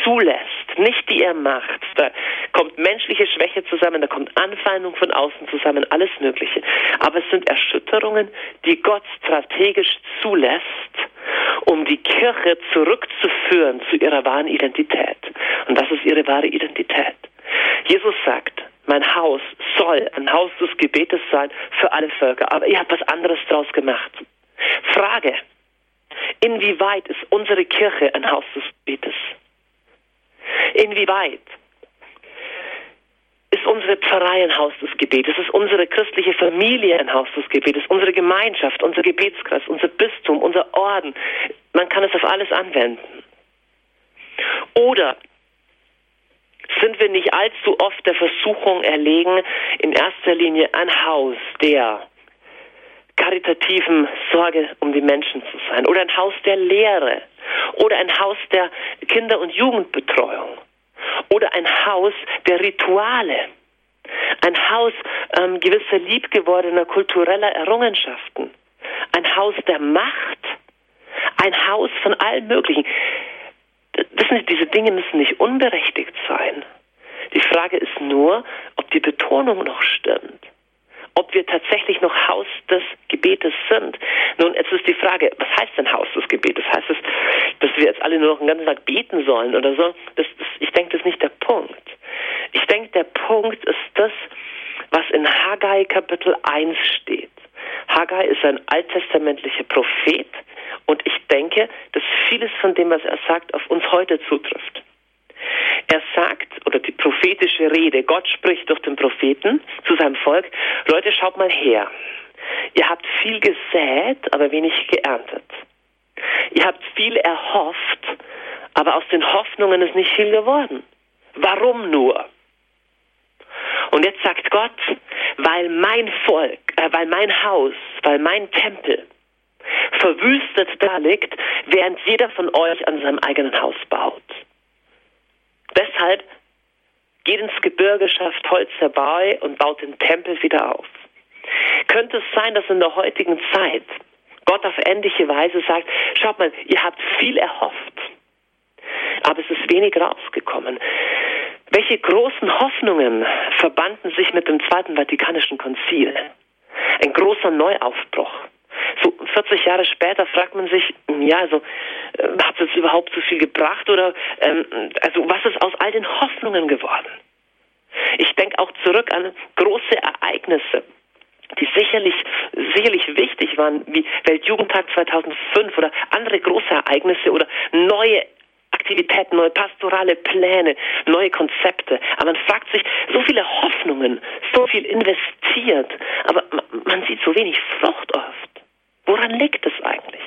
zulässt, nicht die er macht. Da kommt menschliche Schwäche zusammen, da kommt Anfeindung von außen zusammen, alles Mögliche. Aber es sind Erschütterungen, die Gott strategisch zulässt, um die Kirche zurückzuführen zu ihrer wahren Identität. Und das ist ihre wahre Identität. Jesus sagt, mein Haus soll ein Haus des Gebetes sein für alle Völker, aber ihr habt was anderes draus gemacht. Frage, inwieweit ist unsere Kirche ein Haus des Gebetes? Inwieweit ist unsere Pfarrei ein Haus des Gebetes, ist unsere christliche Familie ein Haus des Gebetes, unsere Gemeinschaft, unser Gebetskreis, unser Bistum, unser Orden. Man kann es auf alles anwenden. Oder sind wir nicht allzu oft der Versuchung erlegen, in erster Linie ein Haus der karitativen Sorge um die Menschen zu sein. Oder ein Haus der Lehre. Oder ein Haus der Kinder- und Jugendbetreuung. Oder ein Haus der Rituale, ein Haus ähm, gewisser liebgewordener kultureller Errungenschaften, ein Haus der Macht, ein Haus von allen möglichen. Wissen Sie, diese Dinge müssen nicht unberechtigt sein. Die Frage ist nur, ob die Betonung noch stimmt, ob wir tatsächlich noch Haus des Gebetes sind. Nun, jetzt ist die Frage, was heißt denn Haus des Gebetes? Heißt es, dass wir jetzt alle nur noch den ganzen Tag beten sollen oder so? Das, das, ich denke, das ist nicht der Punkt. Ich denke, der Punkt ist das, was in Haggai Kapitel 1 steht. Haggai ist ein alttestamentlicher Prophet und ich denke, dass vieles von dem, was er sagt, auf uns heute zutrifft. Er sagt, oder die prophetische Rede, Gott spricht durch den Propheten zu seinem Volk, Leute, schaut mal her. Ihr habt viel gesät, aber wenig geerntet. Ihr habt viel erhofft, aber aus den Hoffnungen ist nicht viel geworden. Warum nur? Und jetzt sagt Gott, weil mein Volk, äh, weil mein Haus, weil mein Tempel verwüstet da liegt, während jeder von euch an seinem eigenen Haus baut. Deshalb geht ins Gebirge, schafft Holz herbei und baut den Tempel wieder auf. Könnte es sein, dass in der heutigen Zeit Gott auf ähnliche Weise sagt, schaut mal, ihr habt viel erhofft, aber es ist wenig rausgekommen. Welche großen Hoffnungen verbanden sich mit dem Zweiten Vatikanischen Konzil? Ein großer Neuaufbruch. So 40 Jahre später fragt man sich, ja, also äh, hat es überhaupt so viel gebracht oder ähm, also was ist aus all den Hoffnungen geworden? Ich denke auch zurück an große Ereignisse, die sicherlich, sicherlich wichtig waren, wie Weltjugendtag 2005 oder andere große Ereignisse oder neue Aktivitäten, neue pastorale Pläne, neue Konzepte. Aber man fragt sich, so viele Hoffnungen, so viel investiert, aber man sieht so wenig Frucht oft. Woran liegt es eigentlich?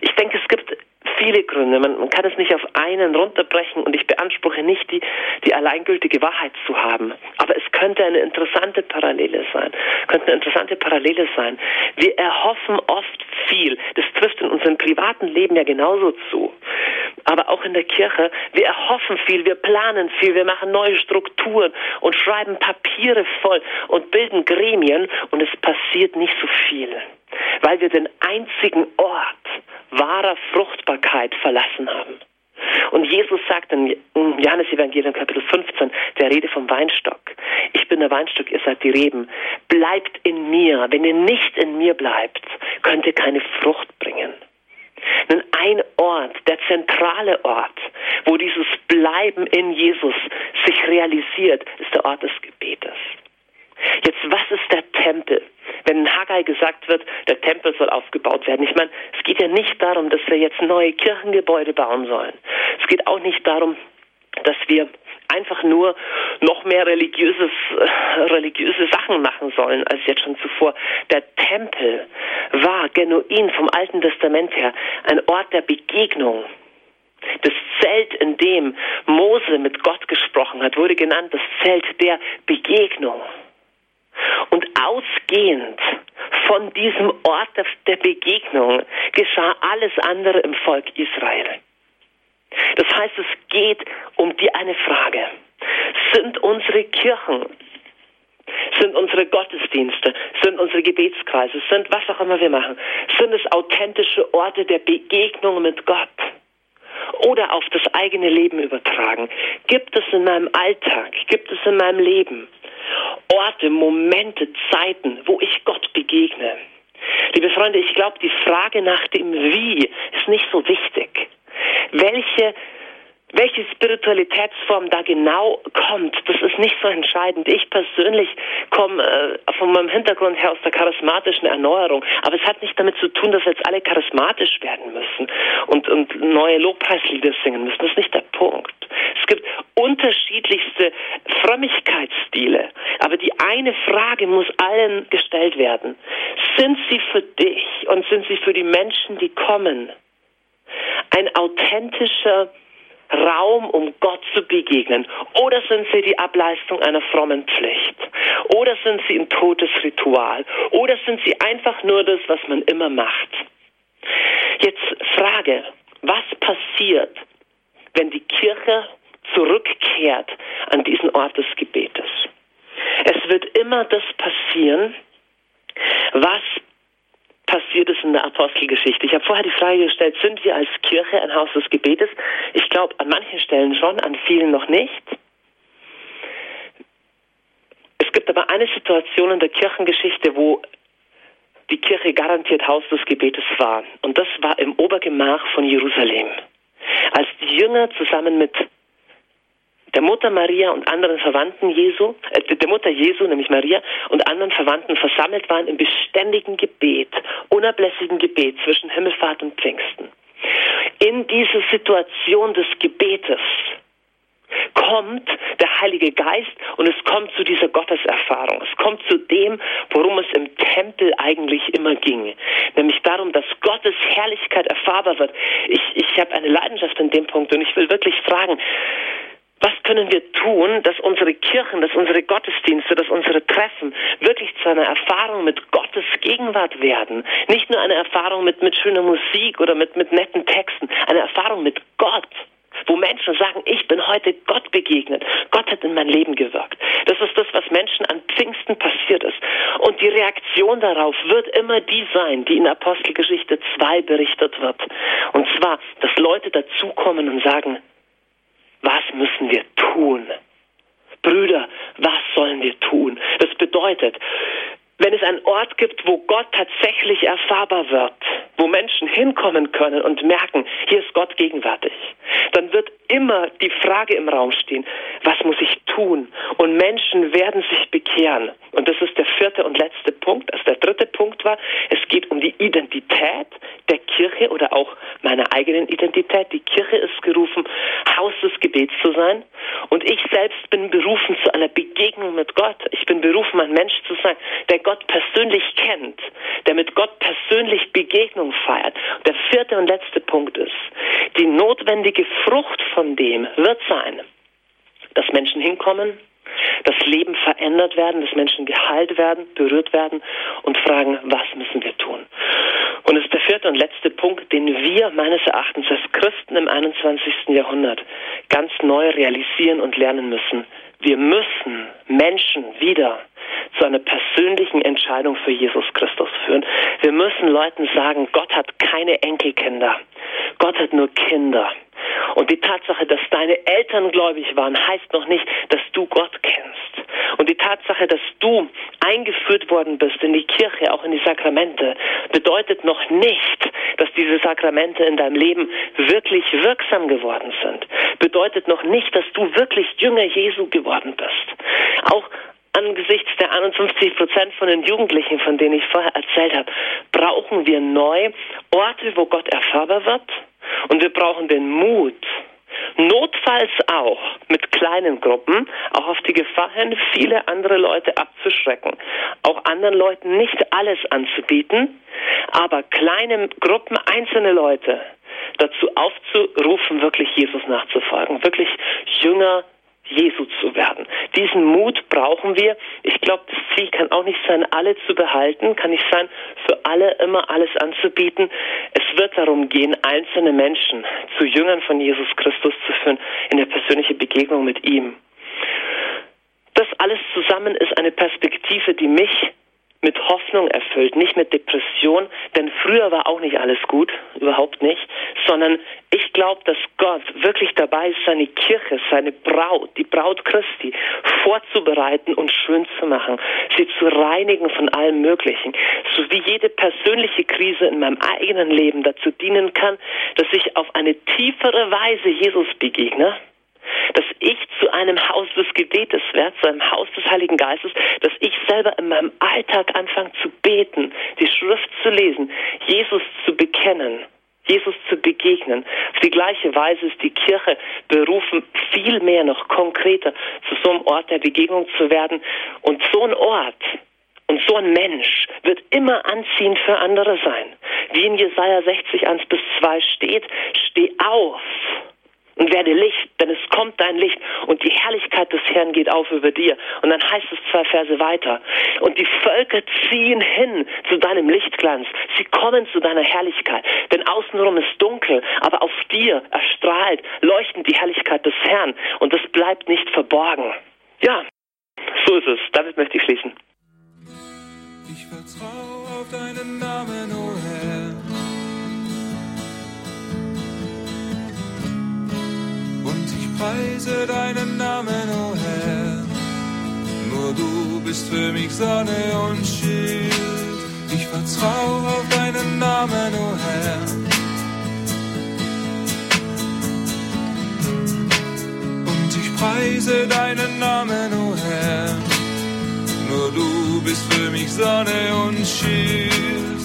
Ich denke, es gibt viele Gründe. Man, man, kann es nicht auf einen runterbrechen und ich beanspruche nicht, die, die alleingültige Wahrheit zu haben. Aber es könnte eine interessante Parallele sein. Könnte eine interessante Parallele sein. Wir erhoffen oft viel. Das trifft in unserem privaten Leben ja genauso zu. Aber auch in der Kirche. Wir erhoffen viel, wir planen viel, wir machen neue Strukturen und schreiben Papiere voll und bilden Gremien und es passiert nicht so viel weil wir den einzigen Ort wahrer Fruchtbarkeit verlassen haben. Und Jesus sagt in Johannes Evangelium Kapitel 15, der Rede vom Weinstock, ich bin der Weinstock, ihr seid die Reben, bleibt in mir. Wenn ihr nicht in mir bleibt, könnt ihr keine Frucht bringen. Denn ein Ort, der zentrale Ort, wo dieses Bleiben in Jesus sich realisiert, ist der Ort des Gebetes. Jetzt, was ist der Tempel? Wenn in Haggai gesagt wird, der Tempel soll aufgebaut werden. Ich meine, es geht ja nicht darum, dass wir jetzt neue Kirchengebäude bauen sollen. Es geht auch nicht darum, dass wir einfach nur noch mehr religiöses, äh, religiöse Sachen machen sollen als jetzt schon zuvor. Der Tempel war genuin vom Alten Testament her ein Ort der Begegnung. Das Zelt, in dem Mose mit Gott gesprochen hat, wurde genannt das Zelt der Begegnung. Und ausgehend von diesem Ort der Begegnung geschah alles andere im Volk Israel. Das heißt, es geht um die eine Frage. Sind unsere Kirchen, sind unsere Gottesdienste, sind unsere Gebetskreise, sind was auch immer wir machen, sind es authentische Orte der Begegnung mit Gott? Oder auf das eigene Leben übertragen. Gibt es in meinem Alltag, gibt es in meinem Leben Orte, Momente, Zeiten, wo ich Gott begegne. Liebe Freunde, ich glaube, die Frage nach dem Wie ist nicht so wichtig. Welche welche Spiritualitätsform da genau kommt, das ist nicht so entscheidend. Ich persönlich komme äh, von meinem Hintergrund her aus der charismatischen Erneuerung, aber es hat nicht damit zu tun, dass jetzt alle charismatisch werden müssen und, und neue Lobpreislieder singen müssen. Das ist nicht der Punkt. Es gibt unterschiedlichste Frömmigkeitsstile, aber die eine Frage muss allen gestellt werden. Sind sie für dich und sind sie für die Menschen, die kommen, ein authentischer Raum, um Gott zu begegnen? Oder sind sie die Ableistung einer frommen Pflicht? Oder sind sie ein totes Ritual? Oder sind sie einfach nur das, was man immer macht? Jetzt Frage, was passiert, wenn die Kirche zurückkehrt an diesen Ort des Gebetes? Es wird immer das passieren, was passiert ist in der Apostelgeschichte. Ich habe vorher die Frage gestellt, sind wir als Kirche ein Haus des Gebetes? Ich glaube, an manchen Stellen schon, an vielen noch nicht. Es gibt aber eine Situation in der Kirchengeschichte, wo die Kirche garantiert Haus des Gebetes war. Und das war im Obergemach von Jerusalem. Als die Jünger zusammen mit der Mutter Maria und anderen Verwandten Jesu, äh, der Mutter Jesu, nämlich Maria, und anderen Verwandten versammelt waren im beständigen Gebet, unablässigen Gebet zwischen Himmelfahrt und Pfingsten. In diese Situation des Gebetes kommt der Heilige Geist und es kommt zu dieser Gotteserfahrung. Es kommt zu dem, worum es im Tempel eigentlich immer ging. Nämlich darum, dass Gottes Herrlichkeit erfahrbar wird. Ich, ich habe eine Leidenschaft in dem Punkt und ich will wirklich fragen, was können wir tun, dass unsere Kirchen, dass unsere Gottesdienste, dass unsere Treffen wirklich zu einer Erfahrung mit Gottes Gegenwart werden? Nicht nur eine Erfahrung mit, mit schöner Musik oder mit, mit netten Texten, eine Erfahrung mit Gott wo Menschen sagen, ich bin heute Gott begegnet. Gott hat in mein Leben gewirkt. Das ist das, was Menschen an Pfingsten passiert ist. Und die Reaktion darauf wird immer die sein, die in Apostelgeschichte 2 berichtet wird. Und zwar, dass Leute dazukommen und sagen, was müssen wir tun? Brüder, was sollen wir tun? Das bedeutet, wenn es einen Ort gibt, wo Gott tatsächlich erfahrbar wird, wo Menschen hinkommen können und merken, hier ist Gott gegenwärtig, dann wird immer die Frage im Raum stehen, was muss ich tun? Und Menschen werden sich bekehren. Und das ist der vierte und letzte Punkt. Also der dritte Punkt war, es geht um die Identität der Kirche oder auch meiner eigenen Identität. Die Kirche ist gerufen, Haus des Gebets zu sein. Und ich selbst bin berufen zu einer Begegnung mit Gott. Ich bin berufen, ein Mensch zu sein, der Gott persönlich kennt, der mit Gott persönlich Begegnung feiert. Und der vierte und letzte Punkt ist, die notwendige Frucht von dem wird sein, dass Menschen hinkommen, dass Leben verändert werden, dass Menschen geheilt werden, berührt werden und fragen, was müssen wir tun? Und es ist der vierte und letzte Punkt, den wir meines Erachtens als Christen im 21. Jahrhundert ganz neu realisieren und lernen müssen. Wir müssen Menschen wieder zu einer persönlichen Entscheidung für Jesus Christus führen. Wir müssen Leuten sagen, Gott hat keine Enkelkinder. Gott hat nur Kinder. Und die Tatsache, dass deine Eltern gläubig waren, heißt noch nicht, dass du Gott kennst. Und die Tatsache, dass du eingeführt worden bist in die Kirche, auch in die Sakramente, bedeutet noch nicht, dass diese Sakramente in deinem Leben wirklich wirksam geworden sind. Bedeutet noch nicht, dass du wirklich Jünger Jesu geworden bist. Auch angesichts der 51 Prozent von den Jugendlichen, von denen ich vorher erzählt habe, brauchen wir neu Orte, wo Gott erfahrbar wird. Und wir brauchen den Mut, notfalls auch mit kleinen Gruppen, auch auf die Gefahr hin, viele andere Leute abzuschrecken, auch anderen Leuten nicht alles anzubieten, aber kleine Gruppen, einzelne Leute dazu aufzurufen, wirklich Jesus nachzufolgen, wirklich Jünger Jesu zu werden. Diesen Mut brauchen wir. Ich glaube, das Ziel kann auch nicht sein, alle zu behalten, kann nicht sein, für alle immer alles anzubieten. Es wird darum gehen, einzelne Menschen zu Jüngern von Jesus Christus zu führen, in der persönlichen Begegnung mit ihm. Das alles zusammen ist eine Perspektive, die mich mit Hoffnung erfüllt, nicht mit Depression, denn früher war auch nicht alles gut, überhaupt nicht, sondern ich glaube, dass Gott wirklich dabei ist, seine Kirche, seine Braut, die Braut Christi vorzubereiten und schön zu machen, sie zu reinigen von allem Möglichen, so wie jede persönliche Krise in meinem eigenen Leben dazu dienen kann, dass ich auf eine tiefere Weise Jesus begegne dass ich zu einem Haus des Gebetes werde, zu einem Haus des Heiligen Geistes, dass ich selber in meinem Alltag anfange zu beten, die Schrift zu lesen, Jesus zu bekennen. Jesus zu begegnen. Auf die gleiche Weise ist die Kirche berufen, viel mehr noch konkreter zu so einem Ort der Begegnung zu werden. Und so ein Ort und so ein Mensch wird immer anziehend für andere sein. Wie in Jesaja 60, 1 bis 2 steht, steh auf und werde Licht, denn es kommt dein Licht und die Herrlichkeit des Herrn geht auf über dir. Und dann heißt es zwei Verse weiter. Und die Völker ziehen hin zu deinem Lichtglanz. Sie kommen zu deiner Herrlichkeit. Denn außenrum ist dunkel, aber auf dir erstrahlt, leuchtend die Herrlichkeit des Herrn. Und es bleibt nicht verborgen. Ja, so ist es. Damit möchte ich schließen. Ich vertraue auf deinen Namen, oh preise deinen Namen, o oh Herr. Nur du bist für mich Sonne und Schild. Ich vertraue auf deinen Namen, o oh Herr. Und ich preise deinen Namen, o oh Herr. Nur du bist für mich Sonne und Schild.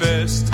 Standpunkt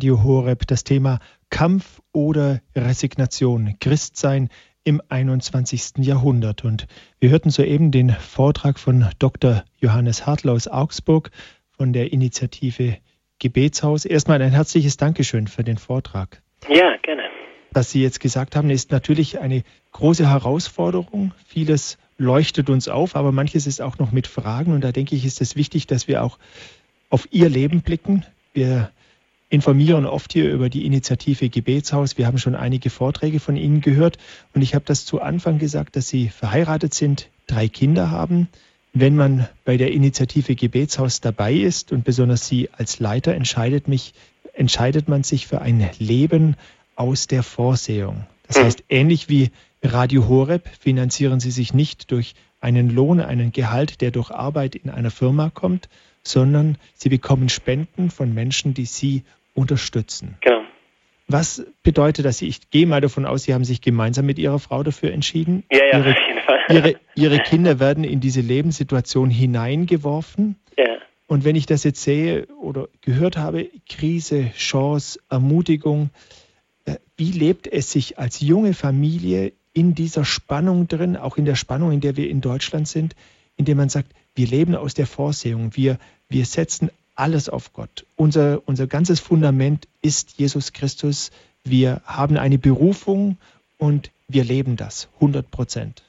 Radio Horeb das Thema Kampf oder Resignation, Christsein im 21. Jahrhundert. Und wir hörten soeben den Vortrag von Dr. Johannes Hartl aus Augsburg von der Initiative Gebetshaus. Erstmal ein herzliches Dankeschön für den Vortrag. Ja, gerne. Was Sie jetzt gesagt haben, ist natürlich eine große Herausforderung. Vieles leuchtet uns auf, aber manches ist auch noch mit Fragen. Und da denke ich, ist es wichtig, dass wir auch auf ihr Leben blicken. Wir informieren oft hier über die Initiative Gebetshaus. Wir haben schon einige Vorträge von Ihnen gehört und ich habe das zu Anfang gesagt, dass Sie verheiratet sind, drei Kinder haben. Wenn man bei der Initiative Gebetshaus dabei ist und besonders Sie als Leiter entscheidet mich, entscheidet man sich für ein Leben aus der Vorsehung. Das mhm. heißt, ähnlich wie Radio Horeb finanzieren Sie sich nicht durch einen Lohn, einen Gehalt, der durch Arbeit in einer Firma kommt, sondern Sie bekommen Spenden von Menschen, die Sie unterstützen. Genau. Was bedeutet das? Ich gehe mal davon aus, Sie haben sich gemeinsam mit Ihrer Frau dafür entschieden. Ja, ja, ihre, auf jeden Fall. Ihre, ihre Kinder werden in diese Lebenssituation hineingeworfen. Ja. Und wenn ich das jetzt sehe oder gehört habe, Krise, Chance, Ermutigung, äh, wie lebt es sich als junge Familie in dieser Spannung drin, auch in der Spannung, in der wir in Deutschland sind, indem man sagt, wir leben aus der Vorsehung, wir, wir setzen alles auf Gott. Unser, unser ganzes Fundament ist Jesus Christus. Wir haben eine Berufung und wir leben das 100 Prozent.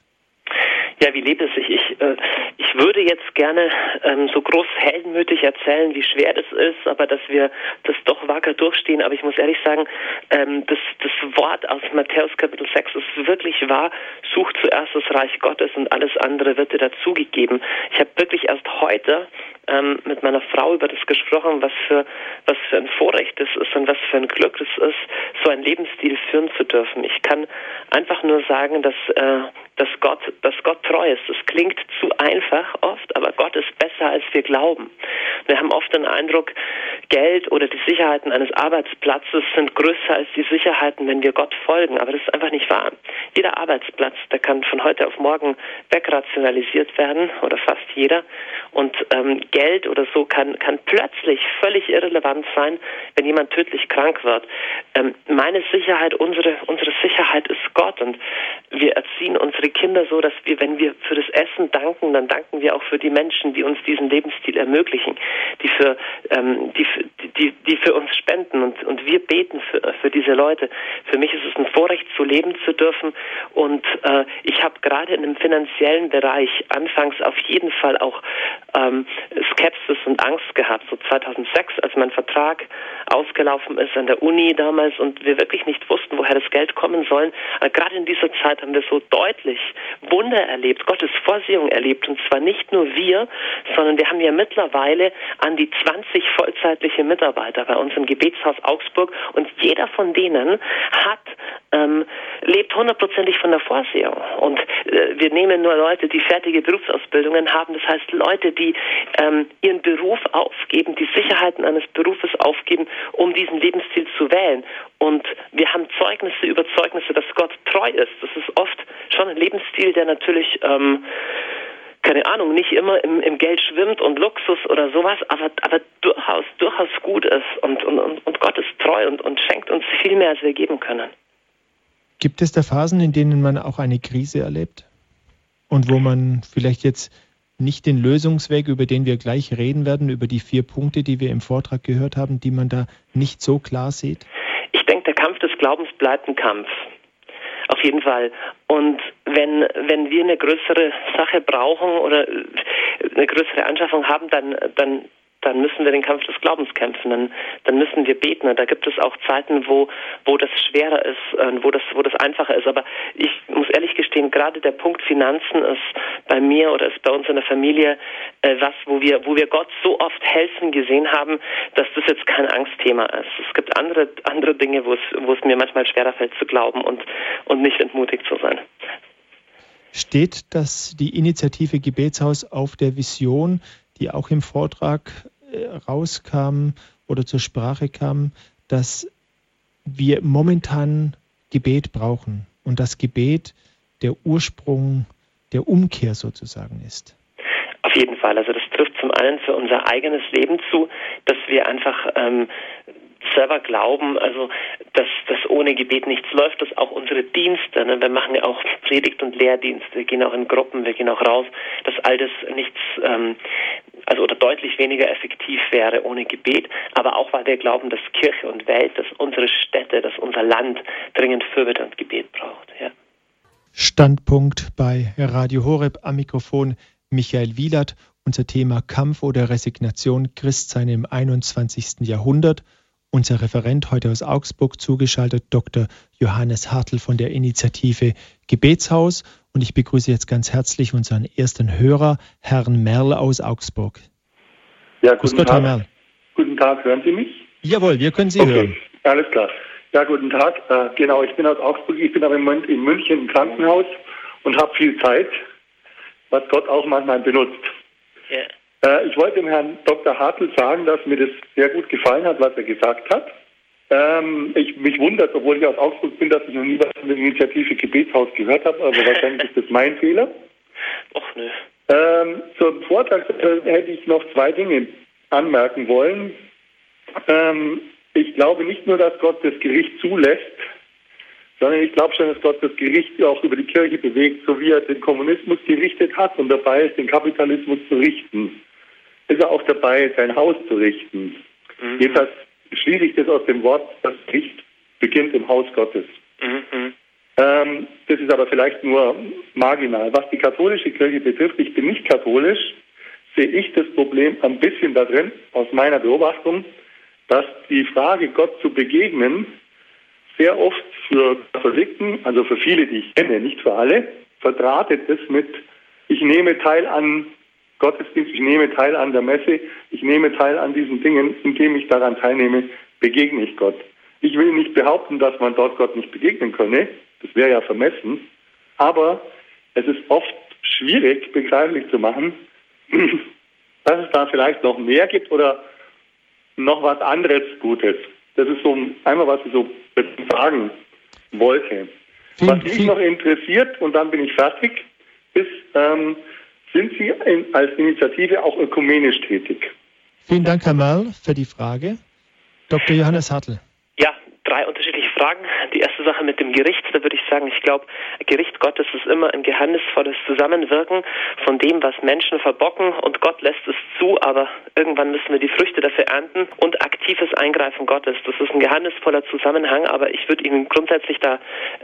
Ja, wie lebt es sich? Ich, äh, ich würde jetzt gerne ähm, so groß heldenmütig erzählen, wie schwer das ist, aber dass wir das doch wacker durchstehen. Aber ich muss ehrlich sagen, ähm, das, das Wort aus Matthäus Kapitel 6 ist wirklich wahr. Sucht zuerst das Reich Gottes und alles andere wird dir dazugegeben. Ich habe wirklich erst heute ähm, mit meiner Frau über das gesprochen, was für, was für ein Vorrecht es ist und was für ein Glück es ist, so einen Lebensstil führen zu dürfen. Ich kann einfach nur sagen, dass, äh, dass, Gott, dass Gott treu ist. Das klingt zu einfach oft, aber Gott ist besser, als wir glauben. Wir haben oft den Eindruck, Geld oder die Sicherheiten eines Arbeitsplatzes sind größer als die Sicherheiten, wenn wir Gott folgen. Aber das ist einfach nicht wahr. Jeder Arbeitsplatz, der kann von heute auf morgen wegrationalisiert werden oder fast jeder. Und ähm, Geld oder so kann, kann plötzlich völlig irrelevant sein, wenn jemand tödlich krank wird. Ähm, meine Sicherheit, unsere, unsere Sicherheit ist Gott und wir erziehen unsere Kinder so, dass wir, wenn wir für das Essen danken, dann danken wir auch für die Menschen, die uns diesen Lebensstil ermöglichen, die für, ähm, die, die, die für uns spenden und, und wir beten für, für diese Leute. Für mich ist es ein Vorrecht, zu leben zu dürfen und äh, ich habe gerade in dem finanziellen Bereich anfangs auf jeden Fall auch ähm, Skepsis und Angst gehabt, so 2006, als mein Vertrag ausgelaufen ist an der Uni damals und wir wirklich nicht wussten, woher das Geld kommen soll. Gerade in dieser Zeit haben wir so deutlich Wunder erlebt, Gottes Vorsehung erlebt und zwar nicht nur wir, sondern wir haben ja mittlerweile an die 20 vollzeitliche Mitarbeiter bei uns im Gebetshaus Augsburg und jeder von denen hat ähm, lebt hundertprozentig von der Vorsehung. Und äh, wir nehmen nur Leute, die fertige Berufsausbildungen haben. Das heißt Leute, die ähm, ihren Beruf aufgeben, die Sicherheiten eines Berufes aufgeben, um diesen Lebensstil zu wählen. Und wir haben Zeugnisse über Zeugnisse, dass Gott treu ist. Das ist oft schon ein Lebensstil, der natürlich ähm, keine Ahnung, nicht immer im, im Geld schwimmt und Luxus oder sowas, aber, aber durchaus, durchaus gut ist und, und, und Gott ist treu und, und schenkt uns viel mehr, als wir geben können. Gibt es da Phasen, in denen man auch eine Krise erlebt? Und wo man vielleicht jetzt nicht den Lösungsweg, über den wir gleich reden werden, über die vier Punkte, die wir im Vortrag gehört haben, die man da nicht so klar sieht? Ich denke, der Kampf des Glaubens bleibt ein Kampf. Auf jeden Fall. Und wenn, wenn wir eine größere Sache brauchen oder eine größere Anschaffung haben, dann, dann dann müssen wir den Kampf des Glaubens kämpfen, dann, dann müssen wir beten. Und da gibt es auch Zeiten, wo, wo das schwerer ist, äh, wo das, wo das einfacher ist. Aber ich muss ehrlich gestehen, gerade der Punkt Finanzen ist bei mir oder ist bei uns in der Familie äh, was, wo wir, wo wir Gott so oft helfen gesehen haben, dass das jetzt kein Angstthema ist. Es gibt andere, andere Dinge, wo es, wo es mir manchmal schwerer fällt zu glauben und, und nicht entmutigt zu sein. Steht das die Initiative Gebetshaus auf der Vision, die auch im Vortrag äh, rauskam oder zur Sprache kam, dass wir momentan Gebet brauchen und das Gebet der Ursprung der Umkehr sozusagen ist. Auf jeden Fall. Also das trifft zum einen für unser eigenes Leben zu, dass wir einfach ähm, selber glauben, also dass, dass ohne Gebet nichts läuft, dass auch unsere Dienste, ne, wir machen ja auch Predigt- und Lehrdienst, wir gehen auch in Gruppen, wir gehen auch raus, dass all das nichts, ähm, also oder deutlich weniger effektiv wäre ohne Gebet, aber auch weil wir glauben, dass Kirche und Welt, dass unsere Städte, dass unser Land dringend Fürbitte und Gebet braucht. Ja. Standpunkt bei Radio Horeb am Mikrofon Michael Wielert. Unser Thema Kampf oder Resignation Christsein im 21. Jahrhundert. unser Referent heute aus Augsburg zugeschaltet, Dr. Johannes Hartl von der Initiative Gebetshaus. Und ich begrüße jetzt ganz herzlich unseren ersten Hörer, Herrn Merl aus Augsburg. Ja, guten Gott, Tag. Herr Merl. Guten Tag, hören Sie mich? Jawohl, wir können Sie okay. hören. Alles klar. Ja, guten Tag. Äh, genau, ich bin aus Augsburg. Ich bin aber im Moment in München im Krankenhaus und habe viel Zeit, was Gott auch manchmal benutzt. Yeah. Äh, ich wollte dem Herrn Dr. Hartl sagen, dass mir das sehr gut gefallen hat, was er gesagt hat. Ähm, ich mich wundert, obwohl ich aus Augsburg bin, dass ich noch nie was von der Initiative Gebetshaus gehört habe, aber wahrscheinlich ist das mein Fehler. Ach nö. Ähm, zum Vortrag hätte ich noch zwei Dinge anmerken wollen. Ähm, ich glaube nicht nur, dass Gott das Gericht zulässt, sondern ich glaube schon, dass Gott das Gericht auch über die Kirche bewegt, so wie er den Kommunismus gerichtet hat und dabei ist, den Kapitalismus zu richten ist er auch dabei, sein Haus zu richten. Mhm. Jedenfalls schließe ich das aus dem Wort, das Licht beginnt im Haus Gottes. Mhm. Ähm, das ist aber vielleicht nur marginal. Was die katholische Kirche betrifft, ich bin nicht katholisch, sehe ich das Problem ein bisschen darin, aus meiner Beobachtung, dass die Frage, Gott zu begegnen, sehr oft für Katholiken, also für viele, die ich kenne, nicht für alle, verdrahtet ist mit, ich nehme teil an Gottesdienst, ich nehme teil an der Messe, ich nehme teil an diesen Dingen, indem ich daran teilnehme, begegne ich Gott. Ich will nicht behaupten, dass man dort Gott nicht begegnen könne, das wäre ja vermessen, aber es ist oft schwierig begreiflich zu machen, dass es da vielleicht noch mehr gibt oder noch was anderes Gutes. Das ist so einmal, was ich so sagen wollte. Was mich noch interessiert, und dann bin ich fertig, ist, ähm, sind Sie als Initiative auch ökumenisch tätig? Vielen Dank, Herr Merl, für die Frage. Dr. Johannes Hartl. Fragen. Die erste Sache mit dem Gericht, da würde ich sagen, ich glaube, Gericht Gottes ist immer ein geheimnisvolles Zusammenwirken von dem, was Menschen verbocken und Gott lässt es zu, aber irgendwann müssen wir die Früchte dafür ernten und aktives Eingreifen Gottes. Das ist ein geheimnisvoller Zusammenhang, aber ich würde Ihnen grundsätzlich da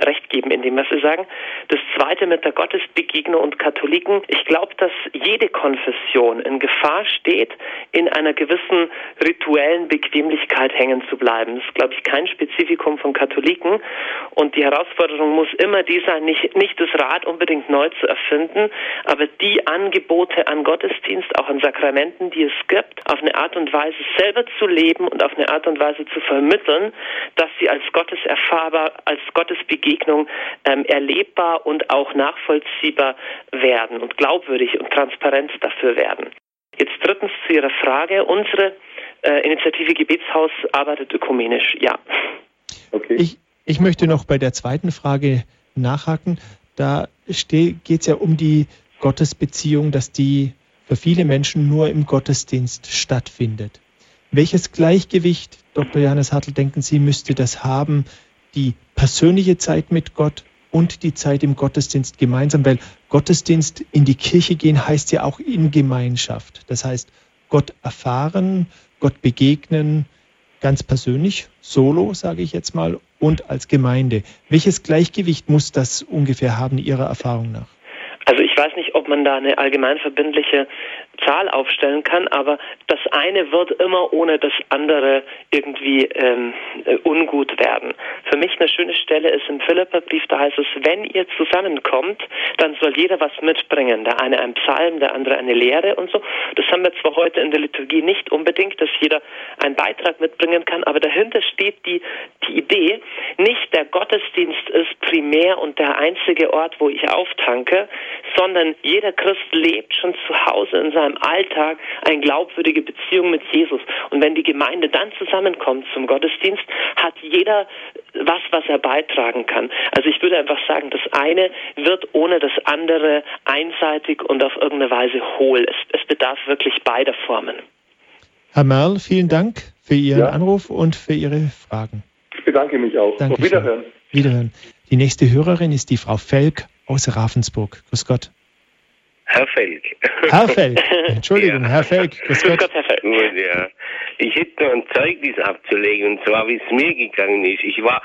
recht geben in dem, was Sie sagen. Das zweite mit der Gottesbegegnung und Katholiken. Ich glaube, dass jede Konfession in Gefahr steht, in einer gewissen rituellen Bequemlichkeit hängen zu bleiben. Das ist, glaube ich, kein Spezifikum von Katholiken. Und die Herausforderung muss immer die sein, nicht, nicht das Rad unbedingt neu zu erfinden, aber die Angebote an Gottesdienst, auch an Sakramenten, die es gibt, auf eine Art und Weise selber zu leben und auf eine Art und Weise zu vermitteln, dass sie als Gottes erfahrbar, als Gottes Begegnung ähm, erlebbar und auch nachvollziehbar werden und glaubwürdig und transparent dafür werden. Jetzt drittens zu Ihrer Frage. Unsere äh, Initiative Gebetshaus arbeitet ökumenisch, ja. Okay. Ich, ich möchte noch bei der zweiten Frage nachhaken. Da geht es ja um die Gottesbeziehung, dass die für viele Menschen nur im Gottesdienst stattfindet. Welches Gleichgewicht, Dr. Johannes Hartl, denken Sie, müsste das haben, die persönliche Zeit mit Gott und die Zeit im Gottesdienst gemeinsam? Weil Gottesdienst in die Kirche gehen heißt ja auch in Gemeinschaft. Das heißt, Gott erfahren, Gott begegnen, ganz persönlich, solo, sage ich jetzt mal, und als Gemeinde. Welches Gleichgewicht muss das ungefähr haben, Ihrer Erfahrung nach? Also ich weiß nicht, ob man da eine allgemeinverbindliche Zahl aufstellen kann, aber das eine wird immer ohne das andere irgendwie ähm, äh, ungut werden. Für mich eine schöne Stelle ist im Philipperbrief, da heißt es, wenn ihr zusammenkommt, dann soll jeder was mitbringen. Der eine ein Psalm, der andere eine Lehre und so. Das haben wir zwar heute in der Liturgie nicht unbedingt, dass jeder einen Beitrag mitbringen kann, aber dahinter steht die, die Idee, nicht der Gottesdienst ist primär und der einzige Ort, wo ich auftanke, sondern jeder Christ lebt schon zu Hause in seinem Alltag eine glaubwürdige Beziehung mit Jesus. Und wenn die Gemeinde dann zusammenkommt zum Gottesdienst, hat jeder was, was er beitragen kann. Also ich würde einfach sagen, das eine wird ohne das andere einseitig und auf irgendeine Weise hohl. Es, es bedarf wirklich beider Formen. Herr Merl, vielen Dank für Ihren ja. Anruf und für Ihre Fragen. Ich bedanke mich auch. Dankeschön. Auf Wiederhören. Wiederhören. Die nächste Hörerin ist die Frau Felk aus Ravensburg. Grüß Gott. Herr Felk. Herr Felk. Entschuldigung, ja. Herr Felk. Grüß Gott. Gott, Herr Felk. Gut, ja. Ich hätte noch ein Zeugnis abzulegen, und zwar, wie es mir gegangen ist. Ich war,